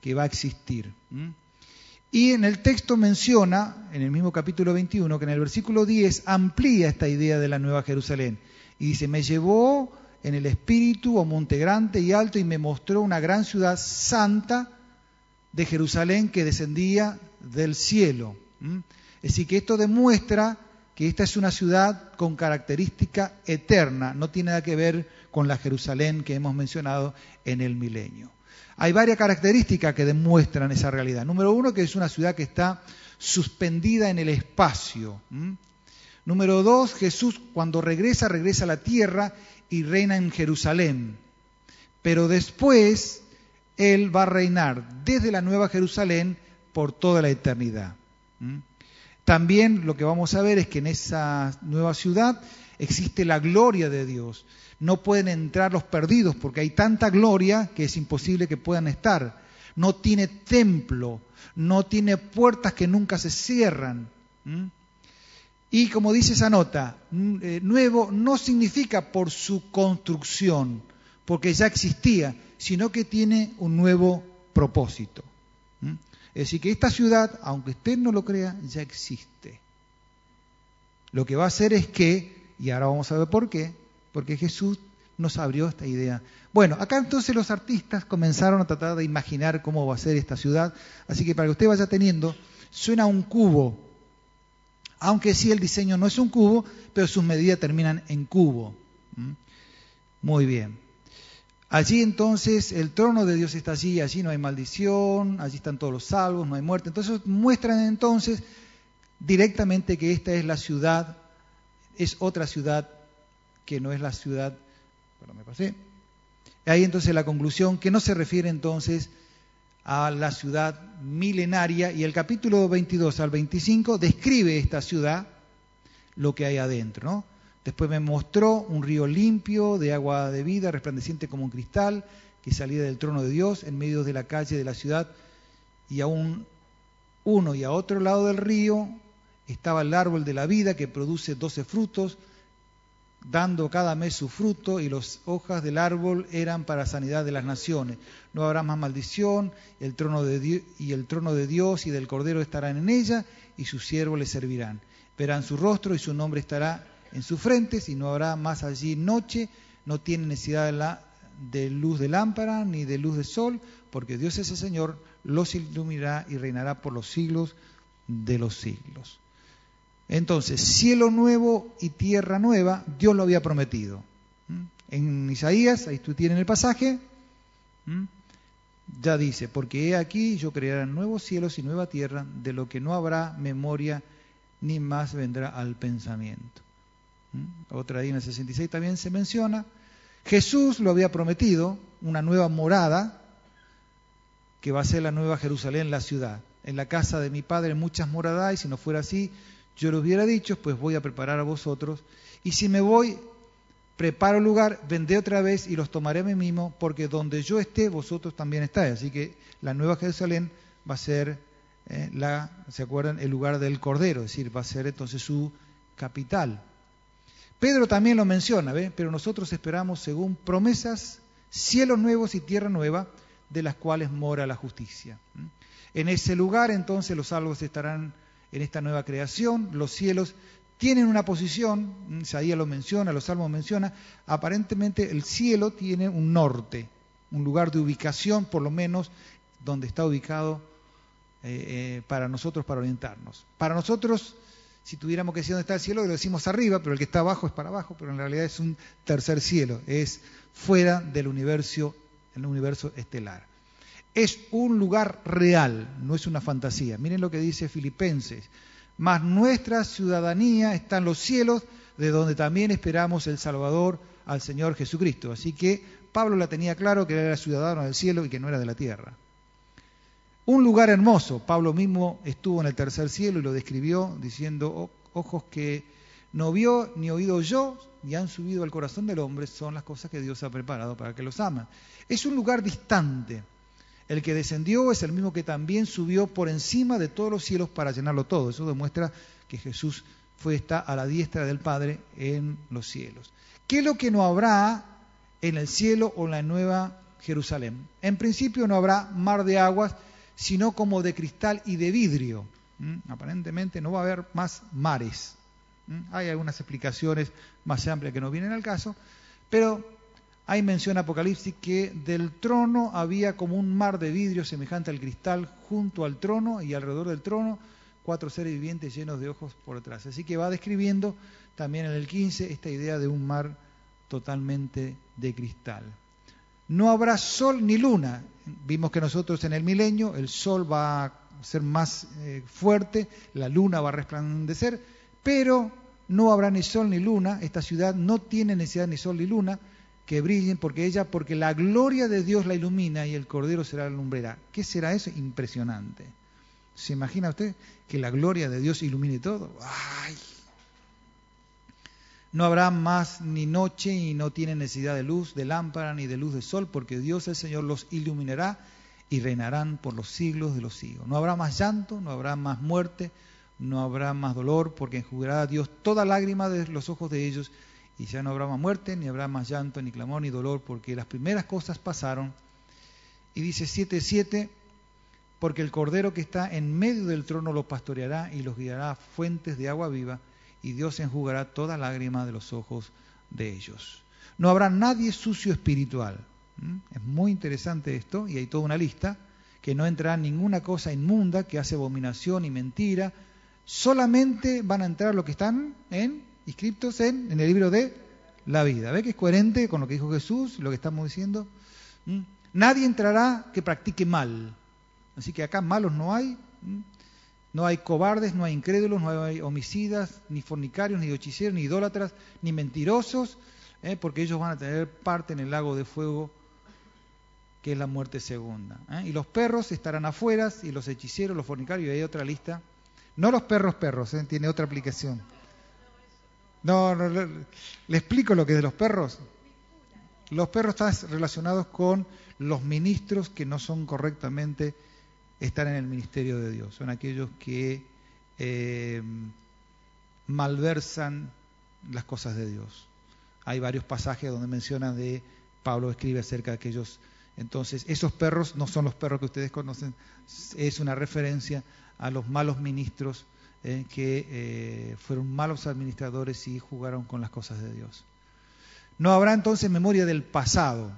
Speaker 1: que va a existir. Y en el texto menciona, en el mismo capítulo 21, que en el versículo 10 amplía esta idea de la nueva Jerusalén. Y dice, me llevó en el espíritu a monte grande y alto y me mostró una gran ciudad santa de Jerusalén que descendía del cielo. Es decir, que esto demuestra que esta es una ciudad con característica eterna, no tiene nada que ver con la Jerusalén que hemos mencionado en el milenio. Hay varias características que demuestran esa realidad. Número uno, que es una ciudad que está suspendida en el espacio. Número dos, Jesús cuando regresa, regresa a la tierra y reina en Jerusalén. Pero después Él va a reinar desde la Nueva Jerusalén por toda la eternidad. También lo que vamos a ver es que en esa nueva ciudad existe la gloria de Dios no pueden entrar los perdidos porque hay tanta gloria que es imposible que puedan estar. No tiene templo, no tiene puertas que nunca se cierran. Y como dice esa nota, eh, nuevo no significa por su construcción, porque ya existía, sino que tiene un nuevo propósito. Es decir, que esta ciudad, aunque usted no lo crea, ya existe. Lo que va a hacer es que, y ahora vamos a ver por qué, porque Jesús nos abrió esta idea. Bueno, acá entonces los artistas comenzaron a tratar de imaginar cómo va a ser esta ciudad, así que para que usted vaya teniendo, suena un cubo, aunque sí el diseño no es un cubo, pero sus medidas terminan en cubo. ¿Mm? Muy bien. Allí entonces el trono de Dios está allí, allí no hay maldición, allí están todos los salvos, no hay muerte. Entonces muestran entonces directamente que esta es la ciudad, es otra ciudad que no es la ciudad, me pasé. Ahí entonces la conclusión que no se refiere entonces a la ciudad milenaria y el capítulo 22 al 25 describe esta ciudad, lo que hay adentro. Después me mostró un río limpio de agua de vida, resplandeciente como un cristal, que salía del trono de Dios en medio de la calle de la ciudad, y a un uno y a otro lado del río estaba el árbol de la vida que produce doce frutos, dando cada mes su fruto, y las hojas del árbol eran para sanidad de las naciones. No habrá más maldición, el trono de Dios, y el trono de Dios y del Cordero estarán en ella, y sus siervos le servirán. Verán su rostro y su nombre estará en sus frentes, y no habrá más allí noche, no tiene necesidad de, de luz de lámpara ni de luz de sol, porque Dios es el Señor, los iluminará y reinará por los siglos de los siglos. Entonces, cielo nuevo y tierra nueva, Dios lo había prometido. ¿Mm? En Isaías, ahí tú tienes el pasaje, ¿Mm? ya dice, porque he aquí yo crearé nuevos cielos y nueva tierra, de lo que no habrá memoria ni más vendrá al pensamiento. ¿Mm? Otra ahí en el 66 también se menciona, Jesús lo había prometido, una nueva morada, que va a ser la nueva Jerusalén, la ciudad. En la casa de mi Padre muchas moradas, y si no fuera así, yo lo hubiera dicho, pues voy a preparar a vosotros, y si me voy, preparo lugar, vendré otra vez y los tomaré a mí mismo, porque donde yo esté, vosotros también estáis. Así que la nueva Jerusalén va a ser eh, la, ¿se acuerdan? El lugar del Cordero, es decir, va a ser entonces su capital. Pedro también lo menciona, ¿ve? Pero nosotros esperamos, según promesas, cielos nuevos y tierra nueva, de las cuales mora la justicia. En ese lugar entonces los salvos estarán en esta nueva creación. Los cielos tienen una posición, Isaías lo menciona, los salmos menciona, aparentemente el cielo tiene un norte, un lugar de ubicación, por lo menos, donde está ubicado eh, eh, para nosotros, para orientarnos. Para nosotros, si tuviéramos que decir dónde está el cielo, lo decimos arriba, pero el que está abajo es para abajo, pero en realidad es un tercer cielo, es fuera del universo, el universo estelar. Es un lugar real, no es una fantasía. Miren lo que dice Filipenses. Mas nuestra ciudadanía está en los cielos, de donde también esperamos el Salvador, al Señor Jesucristo. Así que Pablo la tenía claro que era ciudadano del cielo y que no era de la tierra. Un lugar hermoso. Pablo mismo estuvo en el tercer cielo y lo describió diciendo, ojos que no vio ni oído yo, ni han subido al corazón del hombre, son las cosas que Dios ha preparado para que los aman. Es un lugar distante. El que descendió es el mismo que también subió por encima de todos los cielos para llenarlo todo. Eso demuestra que Jesús fue está a la diestra del Padre en los cielos. ¿Qué es lo que no habrá en el cielo o en la nueva Jerusalén? En principio no habrá mar de aguas, sino como de cristal y de vidrio. ¿Mm? Aparentemente no va a haber más mares. ¿Mm? Hay algunas explicaciones más amplias que no vienen al caso, pero hay mención Apocalipsis que del trono había como un mar de vidrio semejante al cristal junto al trono y alrededor del trono cuatro seres vivientes llenos de ojos por detrás. Así que va describiendo también en el 15 esta idea de un mar totalmente de cristal. No habrá sol ni luna. Vimos que nosotros en el milenio el sol va a ser más eh, fuerte, la luna va a resplandecer, pero no habrá ni sol ni luna. Esta ciudad no tiene necesidad ni sol ni luna que brillen porque ella, porque la gloria de Dios la ilumina y el cordero será la lumbrera. ¿Qué será eso? Impresionante. ¿Se imagina usted que la gloria de Dios ilumine todo? ¡Ay! No habrá más ni noche y no tiene necesidad de luz, de lámpara ni de luz de sol, porque Dios el Señor los iluminará y reinarán por los siglos de los siglos. No habrá más llanto, no habrá más muerte, no habrá más dolor, porque enjugará Dios toda lágrima de los ojos de ellos, y ya no habrá más muerte, ni habrá más llanto, ni clamor, ni dolor, porque las primeras cosas pasaron. Y dice 7.7, porque el Cordero que está en medio del trono los pastoreará y los guiará a fuentes de agua viva, y Dios enjugará toda lágrima de los ojos de ellos. No habrá nadie sucio espiritual. Es muy interesante esto, y hay toda una lista, que no entrará ninguna cosa inmunda que hace abominación y mentira. Solamente van a entrar los que están en, inscriptos en, en el libro de la vida. ¿Ve que es coherente con lo que dijo Jesús, lo que estamos diciendo? Nadie entrará que practique mal. Así que acá malos no hay. No hay cobardes, no hay incrédulos, no hay homicidas, ni fornicarios, ni hechiceros, ni idólatras, ni mentirosos, ¿eh? porque ellos van a tener parte en el lago de fuego que es la muerte segunda. ¿eh? Y los perros estarán afuera, y los hechiceros, los fornicarios, y hay otra lista. No los perros perros, ¿eh? tiene otra aplicación. No, no le, le, explico lo que es de los perros. Los perros están relacionados con los ministros que no son correctamente están en el ministerio de Dios, son aquellos que eh, malversan las cosas de Dios. Hay varios pasajes donde menciona de Pablo escribe acerca de aquellos. Entonces, esos perros no son los perros que ustedes conocen, es una referencia a los malos ministros eh, que eh, fueron malos administradores y jugaron con las cosas de Dios. No habrá entonces memoria del pasado,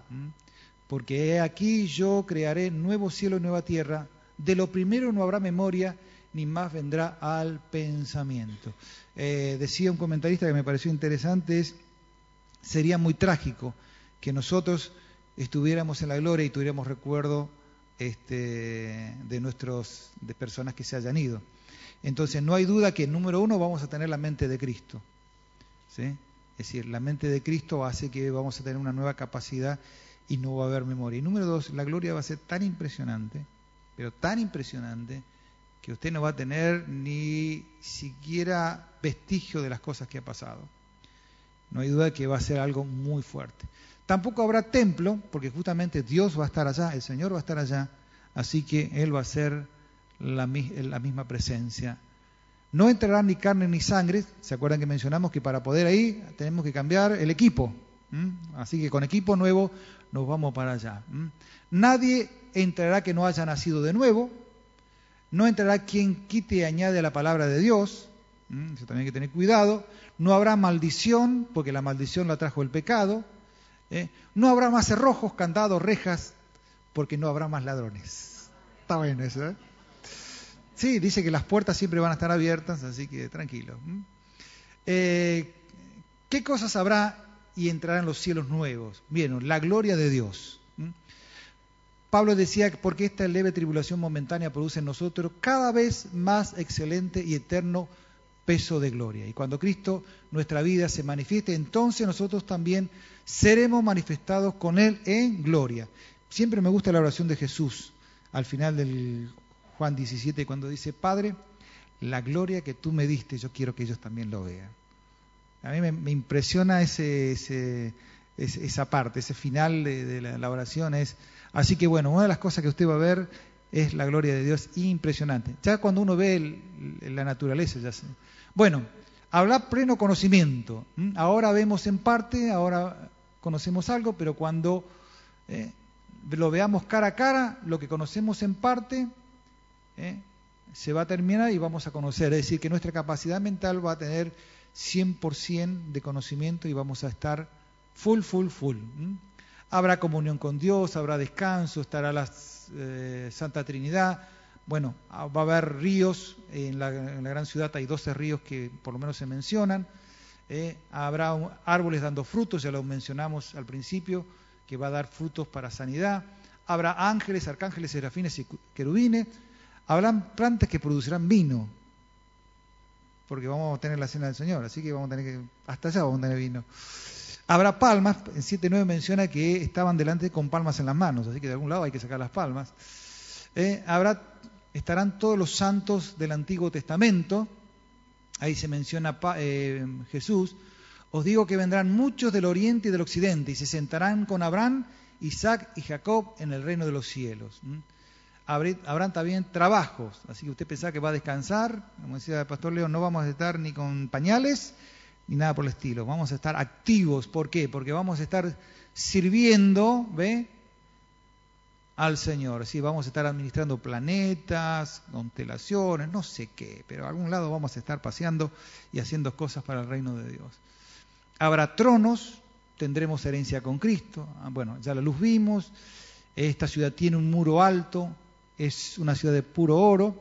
Speaker 1: porque aquí yo crearé nuevo cielo y nueva tierra, de lo primero no habrá memoria, ni más vendrá al pensamiento. Eh, decía un comentarista que me pareció interesante, es, sería muy trágico que nosotros estuviéramos en la gloria y tuviéramos recuerdo este, de nuestros de personas que se hayan ido. Entonces no hay duda que número uno vamos a tener la mente de Cristo. ¿sí? Es decir, la mente de Cristo hace que vamos a tener una nueva capacidad y no va a haber memoria. Y número dos, la gloria va a ser tan impresionante pero tan impresionante que usted no va a tener ni siquiera vestigio de las cosas que ha pasado. No hay duda que va a ser algo muy fuerte. Tampoco habrá templo, porque justamente Dios va a estar allá, el Señor va a estar allá, así que Él va a ser la, la misma presencia. No entrará ni carne ni sangre, ¿se acuerdan que mencionamos que para poder ahí tenemos que cambiar el equipo? Así que con equipo nuevo nos vamos para allá. Nadie entrará que no haya nacido de nuevo, no entrará quien quite y añade la palabra de Dios, eso también hay que tener cuidado, no habrá maldición, porque la maldición la trajo el pecado, ¿eh? no habrá más cerrojos, candados, rejas, porque no habrá más ladrones. Está bueno eso, ¿eh? Sí, dice que las puertas siempre van a estar abiertas, así que tranquilo. Eh, ¿Qué cosas habrá y entrarán los cielos nuevos? Bien, la gloria de Dios. Pablo decía que porque esta leve tribulación momentánea produce en nosotros cada vez más excelente y eterno peso de gloria. Y cuando Cristo, nuestra vida, se manifieste, entonces nosotros también seremos manifestados con Él en gloria. Siempre me gusta la oración de Jesús al final del Juan 17, cuando dice, Padre, la gloria que tú me diste, yo quiero que ellos también lo vean. A mí me, impresiona ese, esa parte, ese final de, la, oración. Es, así que bueno, una de las cosas que usted va a ver es la gloria de Dios impresionante. Ya cuando uno ve la naturaleza, ya sé. Bueno, habla pleno conocimiento. Ahora vemos en parte, ahora conocemos algo, pero cuando eh, lo veamos cara a cara, lo que conocemos en parte eh, se va a terminar y vamos a conocer. Es decir, que nuestra capacidad mental va a tener 100% de conocimiento y vamos a estar full, full, full. Habrá comunión con Dios, habrá descanso, estará la eh, Santa Trinidad, bueno, ah, va a haber ríos, en la, gran ciudad hay 12 ríos que por lo menos se mencionan, eh, habrá árboles dando frutos, ya lo mencionamos al principio, que va a dar frutos para sanidad, habrá ángeles, arcángeles, serafines y querubines, habrán plantas que producirán vino, porque vamos a tener la cena del Señor, así que vamos a tener que, hasta allá vamos a tener vino. Habrá palmas, en 7.9 menciona que estaban delante con palmas en las manos, así que de algún lado hay que sacar las palmas. Eh, habrá estarán todos los santos del Antiguo Testamento, ahí se menciona eh, Jesús, os digo que vendrán muchos del oriente y del occidente y se sentarán con Abraham, Isaac y Jacob en el reino de los cielos. Habrán también trabajos, así que usted pensaba que va a descansar, como decía el pastor Leo, no vamos a estar ni con pañales ni nada por el estilo, vamos a estar activos, ¿por qué? Porque vamos a estar sirviendo, ¿ve? al Señor. Sí, vamos a estar administrando planetas, constelaciones, no sé qué, pero a algún lado vamos a estar paseando y haciendo cosas para el reino de Dios. Habrá tronos, tendremos herencia con Cristo. Ah, bueno, ya la luz vimos. Esta ciudad tiene un muro alto, es una ciudad de puro oro.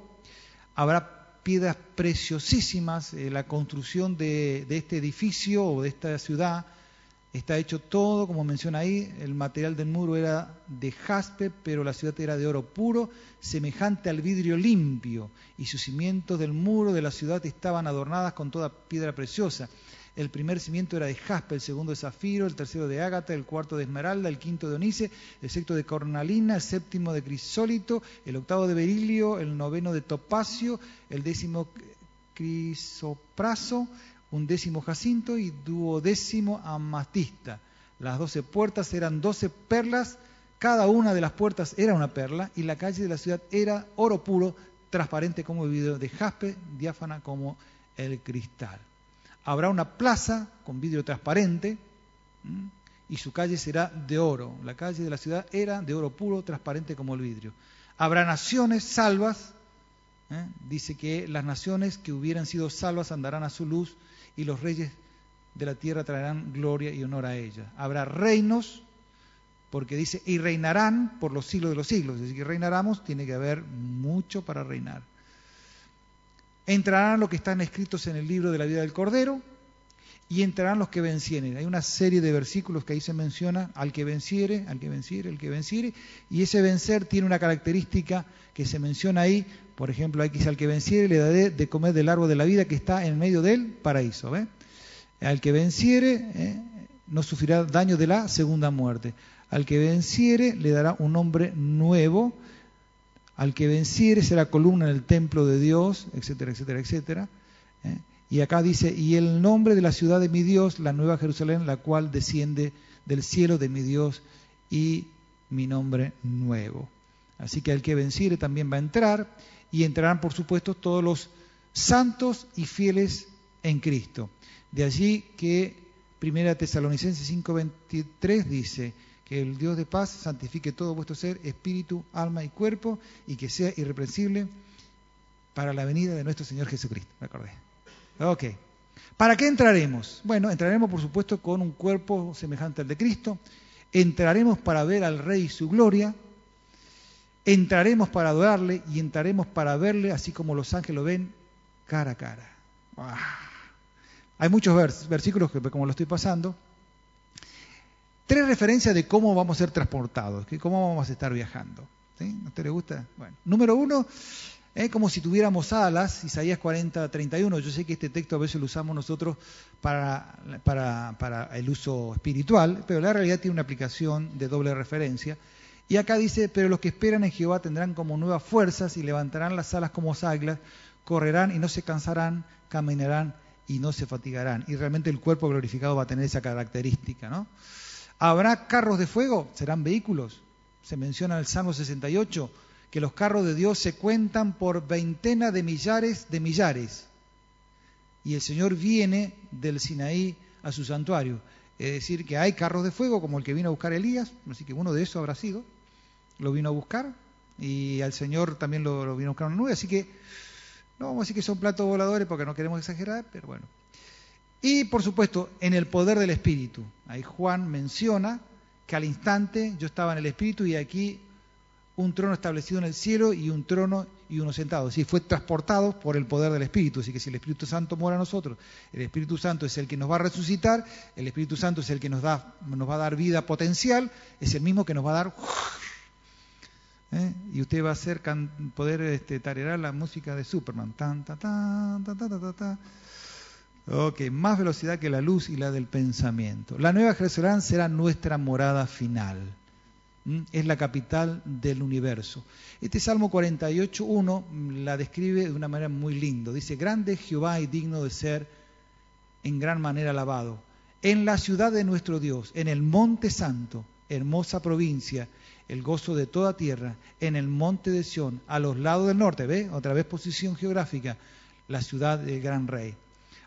Speaker 1: Habrá piedras preciosísimas. Eh, la construcción de, de este edificio o de esta ciudad Está hecho todo, como menciona ahí, el material del muro era de jaspe, pero la ciudad era de oro puro, semejante al vidrio limpio, y sus cimientos del muro de la ciudad estaban adornadas con toda piedra preciosa. El primer cimiento era de jaspe, el segundo de zafiro, el tercero de ágata, el cuarto de esmeralda, el quinto de onice, el sexto de cornalina, el séptimo de crisólito, el octavo de berilio, el noveno de topacio, el décimo crisopraso, un décimo jacinto y duodécimo amatista. Las doce puertas eran doce perlas, cada una de las puertas era una perla y la calle de la ciudad era oro puro, transparente como el vidrio de jaspe, diáfana como el cristal. Habrá una plaza con vidrio transparente y su calle será de oro. La calle de la ciudad era de oro puro, transparente como el vidrio. Habrá naciones salvas. ¿eh? Dice que las naciones que hubieran sido salvas andarán a su luz y los reyes de la tierra traerán gloria y honor a ella. Habrá reinos, porque dice, y reinarán por los siglos de los siglos. Es decir, que reinaremos, tiene que haber mucho para reinar. Entrarán los que están escritos en el libro de la vida del Cordero, y entrarán los que vencieren. Hay una serie de versículos que ahí se menciona, al que venciere, al que venciere, al que venciere, y ese vencer tiene una característica que se menciona ahí, por ejemplo, dice, al que venciere le daré de comer del árbol de la vida que está en medio del paraíso. Al que venciere ¿eh? no sufrirá daño de la segunda muerte. Al que venciere le dará un nombre nuevo. Al que venciere será columna en el templo de Dios, etcétera, etcétera, etcétera. ¿eh? Y acá dice, y el nombre de la ciudad de mi Dios, la nueva Jerusalén, la cual desciende del cielo de mi Dios y mi nombre nuevo. Así que al que venciere también va a entrar y entrarán, por supuesto, todos los santos y fieles en Cristo. De allí que Primera Tesalonicenses 5:23 dice que el Dios de paz santifique todo vuestro ser, espíritu, alma y cuerpo, y que sea irreprensible para la venida de nuestro Señor Jesucristo. Me acordé. Ok. ¿Para qué entraremos? Bueno, entraremos por supuesto con un cuerpo semejante al de Cristo. Entraremos para ver al Rey y su gloria entraremos para adorarle y entraremos para verle, así como los ángeles lo ven cara a cara. Hay muchos versículos que, como lo estoy pasando. Tres referencias de cómo vamos a ser transportados, que cómo vamos a estar viajando. ¿Sí? ¿A usted le gusta? Bueno, número uno, es como si tuviéramos alas, Isaías 40, 31. Yo sé que este texto a veces lo usamos nosotros para, el uso espiritual, pero la realidad tiene una aplicación de doble referencia. Y acá dice, pero los que esperan en Jehová tendrán como nuevas fuerzas y levantarán las alas como águilas, correrán y no se cansarán, caminarán y no se fatigarán. Y realmente el cuerpo glorificado va a tener esa característica, ¿no? ¿Habrá carros de fuego? ¿Serán vehículos? Se menciona en el Salmo 68 que los carros de Dios se cuentan por veintena de millares de millares. Y el Señor viene del Sinaí a su santuario. Es decir, que hay carros de fuego como el que vino a buscar Elías, así que uno de esos habrá sido, lo vino a buscar, y al Señor también lo, vino a buscar una nube, así que no vamos a decir que son platos voladores porque no queremos exagerar, pero bueno. Y por supuesto, en el poder del Espíritu. Ahí Juan menciona que al instante yo estaba en el Espíritu y aquí un trono establecido en el cielo y un trono y uno sentado. Si fue transportado por el poder del Espíritu. Así que si el Espíritu Santo mora a nosotros, el Espíritu Santo es el que nos va a resucitar, el Espíritu Santo es el que nos, da, nos va a dar vida potencial, es el mismo que nos va a dar... ¿eh? Y usted va a hacer poder este, tarear la música de Superman. Tan, ta, ta, ta, ta, ta, ta. Ok, más velocidad que la luz y la del pensamiento. La nueva Jerusalén será nuestra morada final es la capital del universo. Este Salmo 48.1 la describe de una manera muy linda. Dice, grande Jehová y digno de ser en gran manera alabado. En la ciudad de nuestro Dios, en el monte santo, hermosa provincia, el gozo de toda tierra, en el monte de Sión, a los lados del norte, ¿ve? Otra vez posición geográfica, la ciudad del gran rey.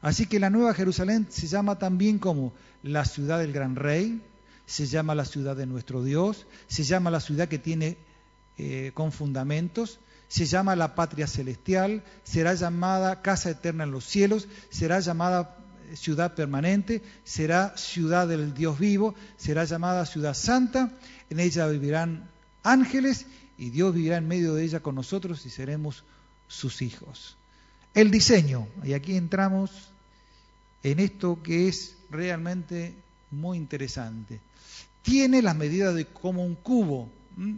Speaker 1: Así que la nueva Jerusalén se llama también como la ciudad del gran rey, se llama la ciudad de nuestro Dios, se llama la ciudad que tiene eh, con fundamentos, se llama la patria celestial, será llamada casa eterna en los cielos, será llamada eh, ciudad permanente, será ciudad del Dios vivo, será llamada ciudad santa, en ella vivirán ángeles y Dios vivirá en medio de ella con nosotros y seremos sus hijos. El diseño, y aquí entramos en esto que es realmente muy interesante tiene las medidas de como un cubo.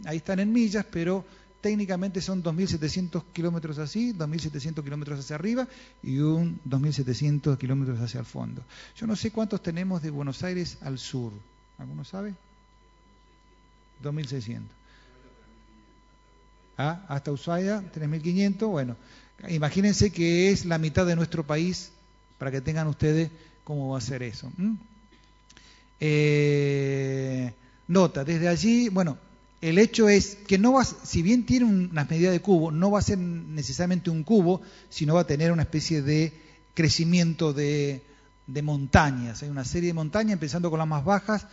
Speaker 1: Ahí están en millas, pero técnicamente son 2.700 kilómetros así, 2.700 kilómetros hacia arriba y un 2.700 kilómetros hacia el fondo. Yo no sé cuántos tenemos de Buenos Aires al sur. ¿Alguno sabe? 2.600. Ah, hasta Ushuaia, 3.500. Bueno, imagínense que es la mitad de nuestro país para que tengan ustedes cómo va a ser eso. Eh, nota, desde allí, bueno, el hecho es que no va, si bien tiene una medida de cubo, no va a ser necesariamente un cubo, sino va a tener una especie de crecimiento de, montañas. Hay una serie de montañas, empezando con las más bajas,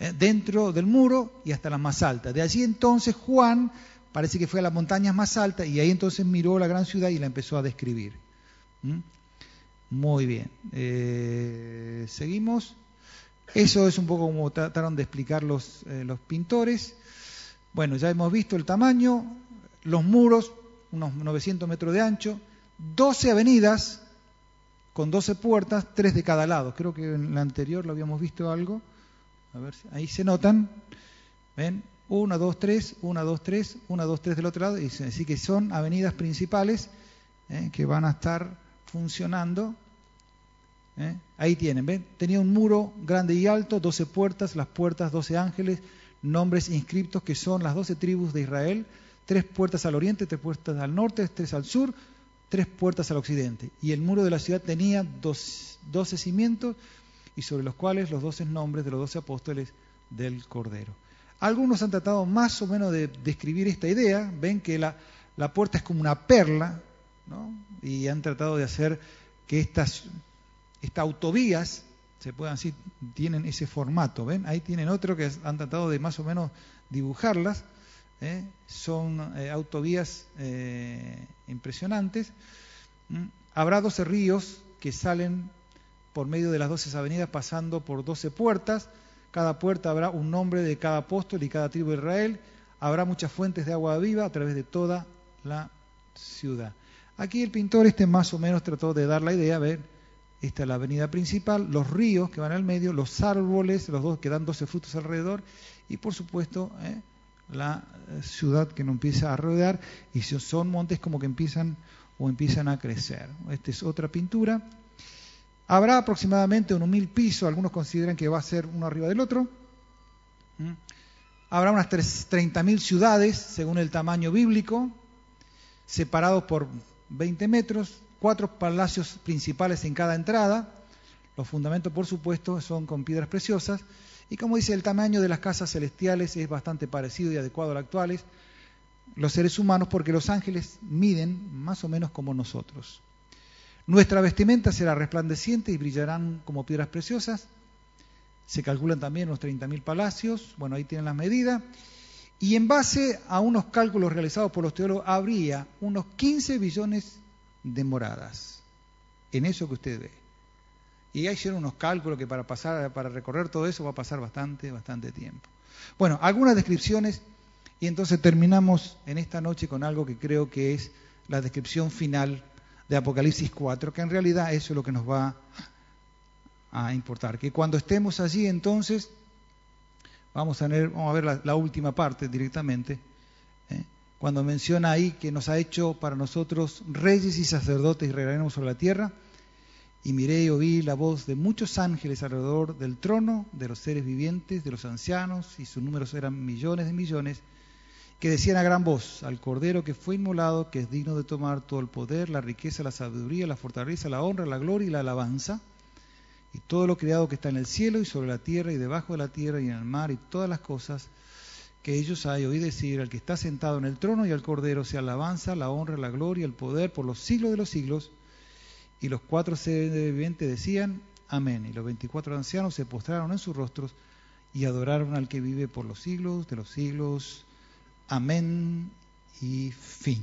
Speaker 1: eh, dentro del muro y hasta las más altas. De allí entonces Juan parece que fue a las montañas más altas y ahí entonces miró la gran ciudad y la empezó a describir. ¿Mm? Muy bien. Eh, seguimos. Eso es un poco como trataron de explicar los, eh, los pintores. Bueno, ya hemos visto el tamaño, los muros, unos 900 metros de ancho, 12 avenidas con 12 puertas, 3 de cada lado. Creo que en la anterior lo habíamos visto algo. A ver, ahí se notan. ¿Ven? 1, 2, 3, 1, 2, 3, 1, 2, 3 del otro lado. Así que son avenidas principales ¿eh? que van a estar funcionando ¿eh? Ahí tienen, ¿ven? Tenía un muro grande y alto, 12 puertas, las puertas 12 ángeles, nombres inscriptos que son las 12 tribus de Israel, tres puertas al oriente, tres puertas al norte, tres al sur, tres puertas al occidente. Y el muro de la ciudad tenía 12 cimientos y sobre los cuales los 12 nombres de los 12 apóstoles del Cordero. Algunos han tratado más o menos de describir esta idea, ven que la, la puerta es como una perla, ¿no? y han tratado de hacer que estas estas autovías, se pueden decir, tienen ese formato, ¿ven? Ahí tienen otro que han tratado de más o menos dibujarlas, ¿eh? son eh, autovías eh, impresionantes. Habrá 12 ríos que salen por medio de las 12 avenidas pasando por 12 puertas, cada puerta habrá un nombre de cada apóstol y cada tribu de Israel, habrá muchas fuentes de agua viva a través de toda la ciudad. Aquí el pintor este más o menos trató de dar la idea, ver esta es la avenida principal, los ríos que van al medio, los árboles, los dos que dan 12 frutos alrededor, y por supuesto ¿eh? la ciudad que nos empieza a rodear, y son montes como que empiezan o empiezan a crecer. Esta es otra pintura. Habrá aproximadamente unos mil pisos, algunos consideran que va a ser uno arriba del otro. ¿Mm? Habrá unas 30.000 ciudades, según el tamaño bíblico, separados por 20 metros, cuatro palacios principales en cada entrada. Los fundamentos, por supuesto, son con piedras preciosas. Y como dice, el tamaño de las casas celestiales es bastante parecido y adecuado al actuales. Los seres humanos, porque los ángeles miden más o menos como nosotros. Nuestra vestimenta será resplandeciente y brillarán como piedras preciosas. Se calculan también unos 30.000 palacios, bueno, ahí tienen las medidas. Y en base a unos cálculos realizados por los teólogos, habría unos 15 billones de moradas en eso que usted ve. Y ahí hicieron unos cálculos que para pasar, para recorrer todo eso va a pasar bastante, bastante tiempo. Bueno, algunas descripciones y entonces terminamos en esta noche con algo que creo que es la descripción final de Apocalipsis 4, que en realidad eso es lo que nos va a importar. Que cuando estemos allí, entonces, vamos a, ver, vamos a ver la, última parte directamente. Cuando menciona ahí que nos ha hecho para nosotros reyes y sacerdotes y reinaremos sobre la tierra. Y miré y oí la voz de muchos ángeles alrededor del trono, de los seres vivientes, de los ancianos, y sus números eran millones de millones, que decían a gran voz, al Cordero que fue inmolado, que es digno de tomar todo el poder, la riqueza, la sabiduría, la fortaleza, la honra, la gloria y la alabanza, y todo lo creado que está en el cielo y sobre la tierra y debajo de la tierra y en el mar y todas las cosas que ellos hay, oí decir al que está sentado en el trono y al Cordero sea alabanza, la honra, la gloria, el poder por los siglos de los siglos. Y los cuatro seres vivientes decían, amén. Y los veinticuatro ancianos se postraron en sus rostros y adoraron al que vive por los siglos de los siglos. Amén y fin.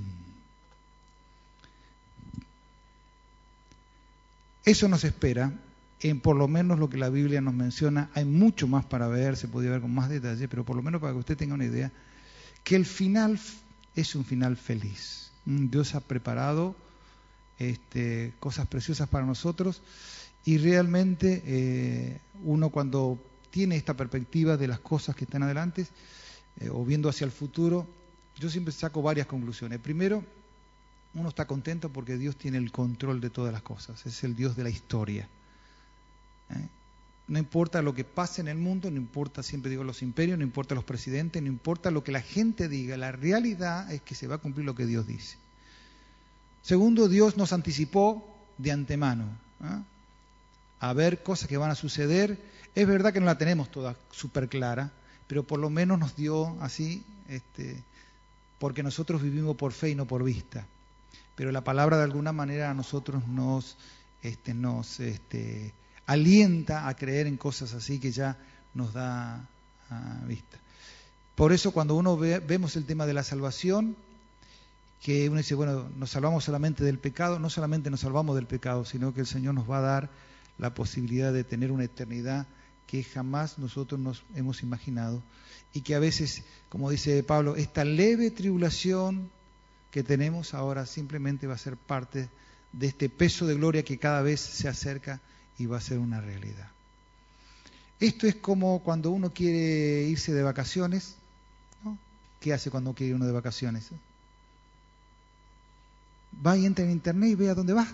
Speaker 1: Eso nos espera en por lo menos lo que la Biblia nos menciona, hay mucho más para ver, se podría ver con más detalle, pero por lo menos para que usted tenga una idea, que el final es un final feliz. Mm, Dios ha preparado este, cosas preciosas para nosotros y realmente eh, uno cuando tiene esta perspectiva de las cosas que están adelante eh, o viendo hacia el futuro, yo siempre saco varias conclusiones. Primero, uno está contento porque Dios tiene el control de todas las cosas, es el Dios de la historia. ¿Eh? No importa lo que pase en el mundo, no importa, siempre digo, los imperios, no importa los presidentes, no importa lo que la gente diga, la realidad es que se va a cumplir lo que Dios dice. Segundo, Dios nos anticipó de antemano ¿eh? a ver cosas que van a suceder. Es verdad que no la tenemos toda súper clara, pero por lo menos nos dio así, este, porque nosotros vivimos por fe y no por vista. Pero la palabra de alguna manera a nosotros nos, este, nos este, alienta a creer en cosas así que ya nos da vista. Por eso cuando uno ve, vemos el tema de la salvación, que uno dice, bueno, nos salvamos solamente del pecado, no solamente nos salvamos del pecado, sino que el Señor nos va a dar la posibilidad de tener una eternidad que jamás nosotros nos hemos imaginado y que a veces, como dice Pablo, esta leve tribulación que tenemos ahora simplemente va a ser parte de este peso de gloria que cada vez se acerca y va a ser una realidad. Esto es como cuando uno quiere irse de vacaciones. ¿no? ¿Qué hace cuando quiere uno de vacaciones? Va y entra en internet y ve a dónde va.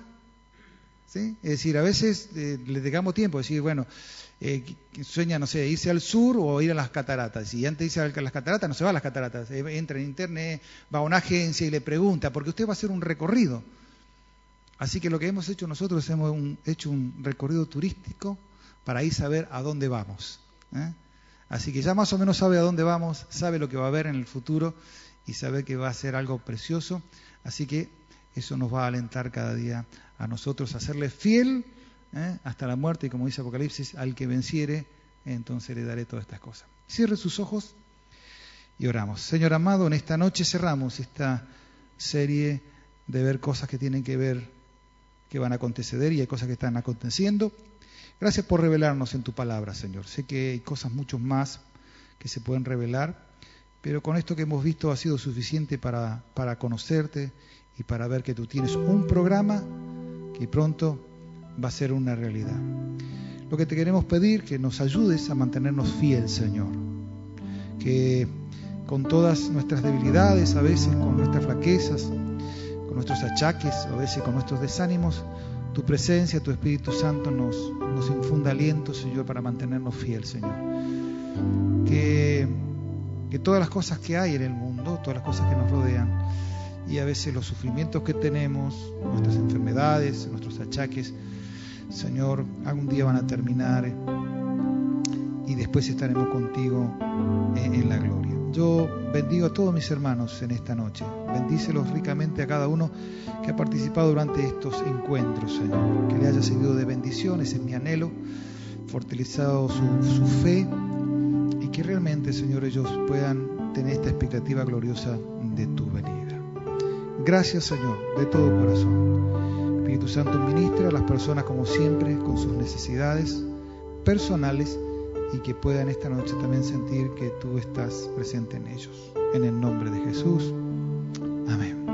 Speaker 1: ¿Sí? Es decir, a veces eh, le dejamos tiempo, decir, bueno, eh, sueña, no sé, irse al sur o ir a las cataratas. Y antes de irse a las cataratas, no se va a las cataratas, eh, entra en internet, va a una agencia y le pregunta, porque usted va a hacer un recorrido. Así que lo que hemos hecho nosotros, hemos hecho un recorrido turístico para ir a saber a dónde vamos. ¿eh? Así que ya más o menos sabe a dónde vamos, sabe lo que va a haber en el futuro y sabe que va a ser algo precioso. Así que eso nos va a alentar cada día a nosotros a serle fiel ¿eh? hasta la muerte y como dice Apocalipsis, al que venciere, entonces le daré todas estas cosas. Cierre sus ojos y oramos. Señor amado, en esta noche cerramos esta serie de ver cosas que tienen que ver que van a acontecer y hay cosas que están aconteciendo. Gracias por revelarnos en tu palabra, Señor. Sé que hay cosas mucho más que se pueden revelar, pero con esto que hemos visto ha sido suficiente para, para conocerte y para ver que tú tienes un programa que pronto va a ser una realidad. Lo que te queremos pedir, que nos ayudes a mantenernos fiel, Señor. Que con todas nuestras debilidades, a veces con nuestras flaquezas, nuestros achaques, a veces con nuestros desánimos, tu presencia, tu Espíritu Santo nos, nos infunda aliento, Señor, para mantenernos fiel, Señor. Que, que todas las cosas que hay en el mundo, todas las cosas que nos rodean, y a veces los sufrimientos que tenemos, nuestras enfermedades, nuestros achaques, Señor, algún día van a terminar y después estaremos contigo en, la gloria. Yo bendigo a todos mis hermanos en esta noche. Bendícelos ricamente a cada uno que ha participado durante estos encuentros, Señor. Que le haya seguido de bendiciones en mi anhelo, fortalecido su, su fe y que realmente, Señor, ellos puedan tener esta expectativa gloriosa de tu venida. Gracias, Señor, de todo corazón. Espíritu Santo ministra a las personas como siempre con sus necesidades personales y que puedan esta noche también sentir que tú estás presente en ellos. En el nombre de Jesús. Amén.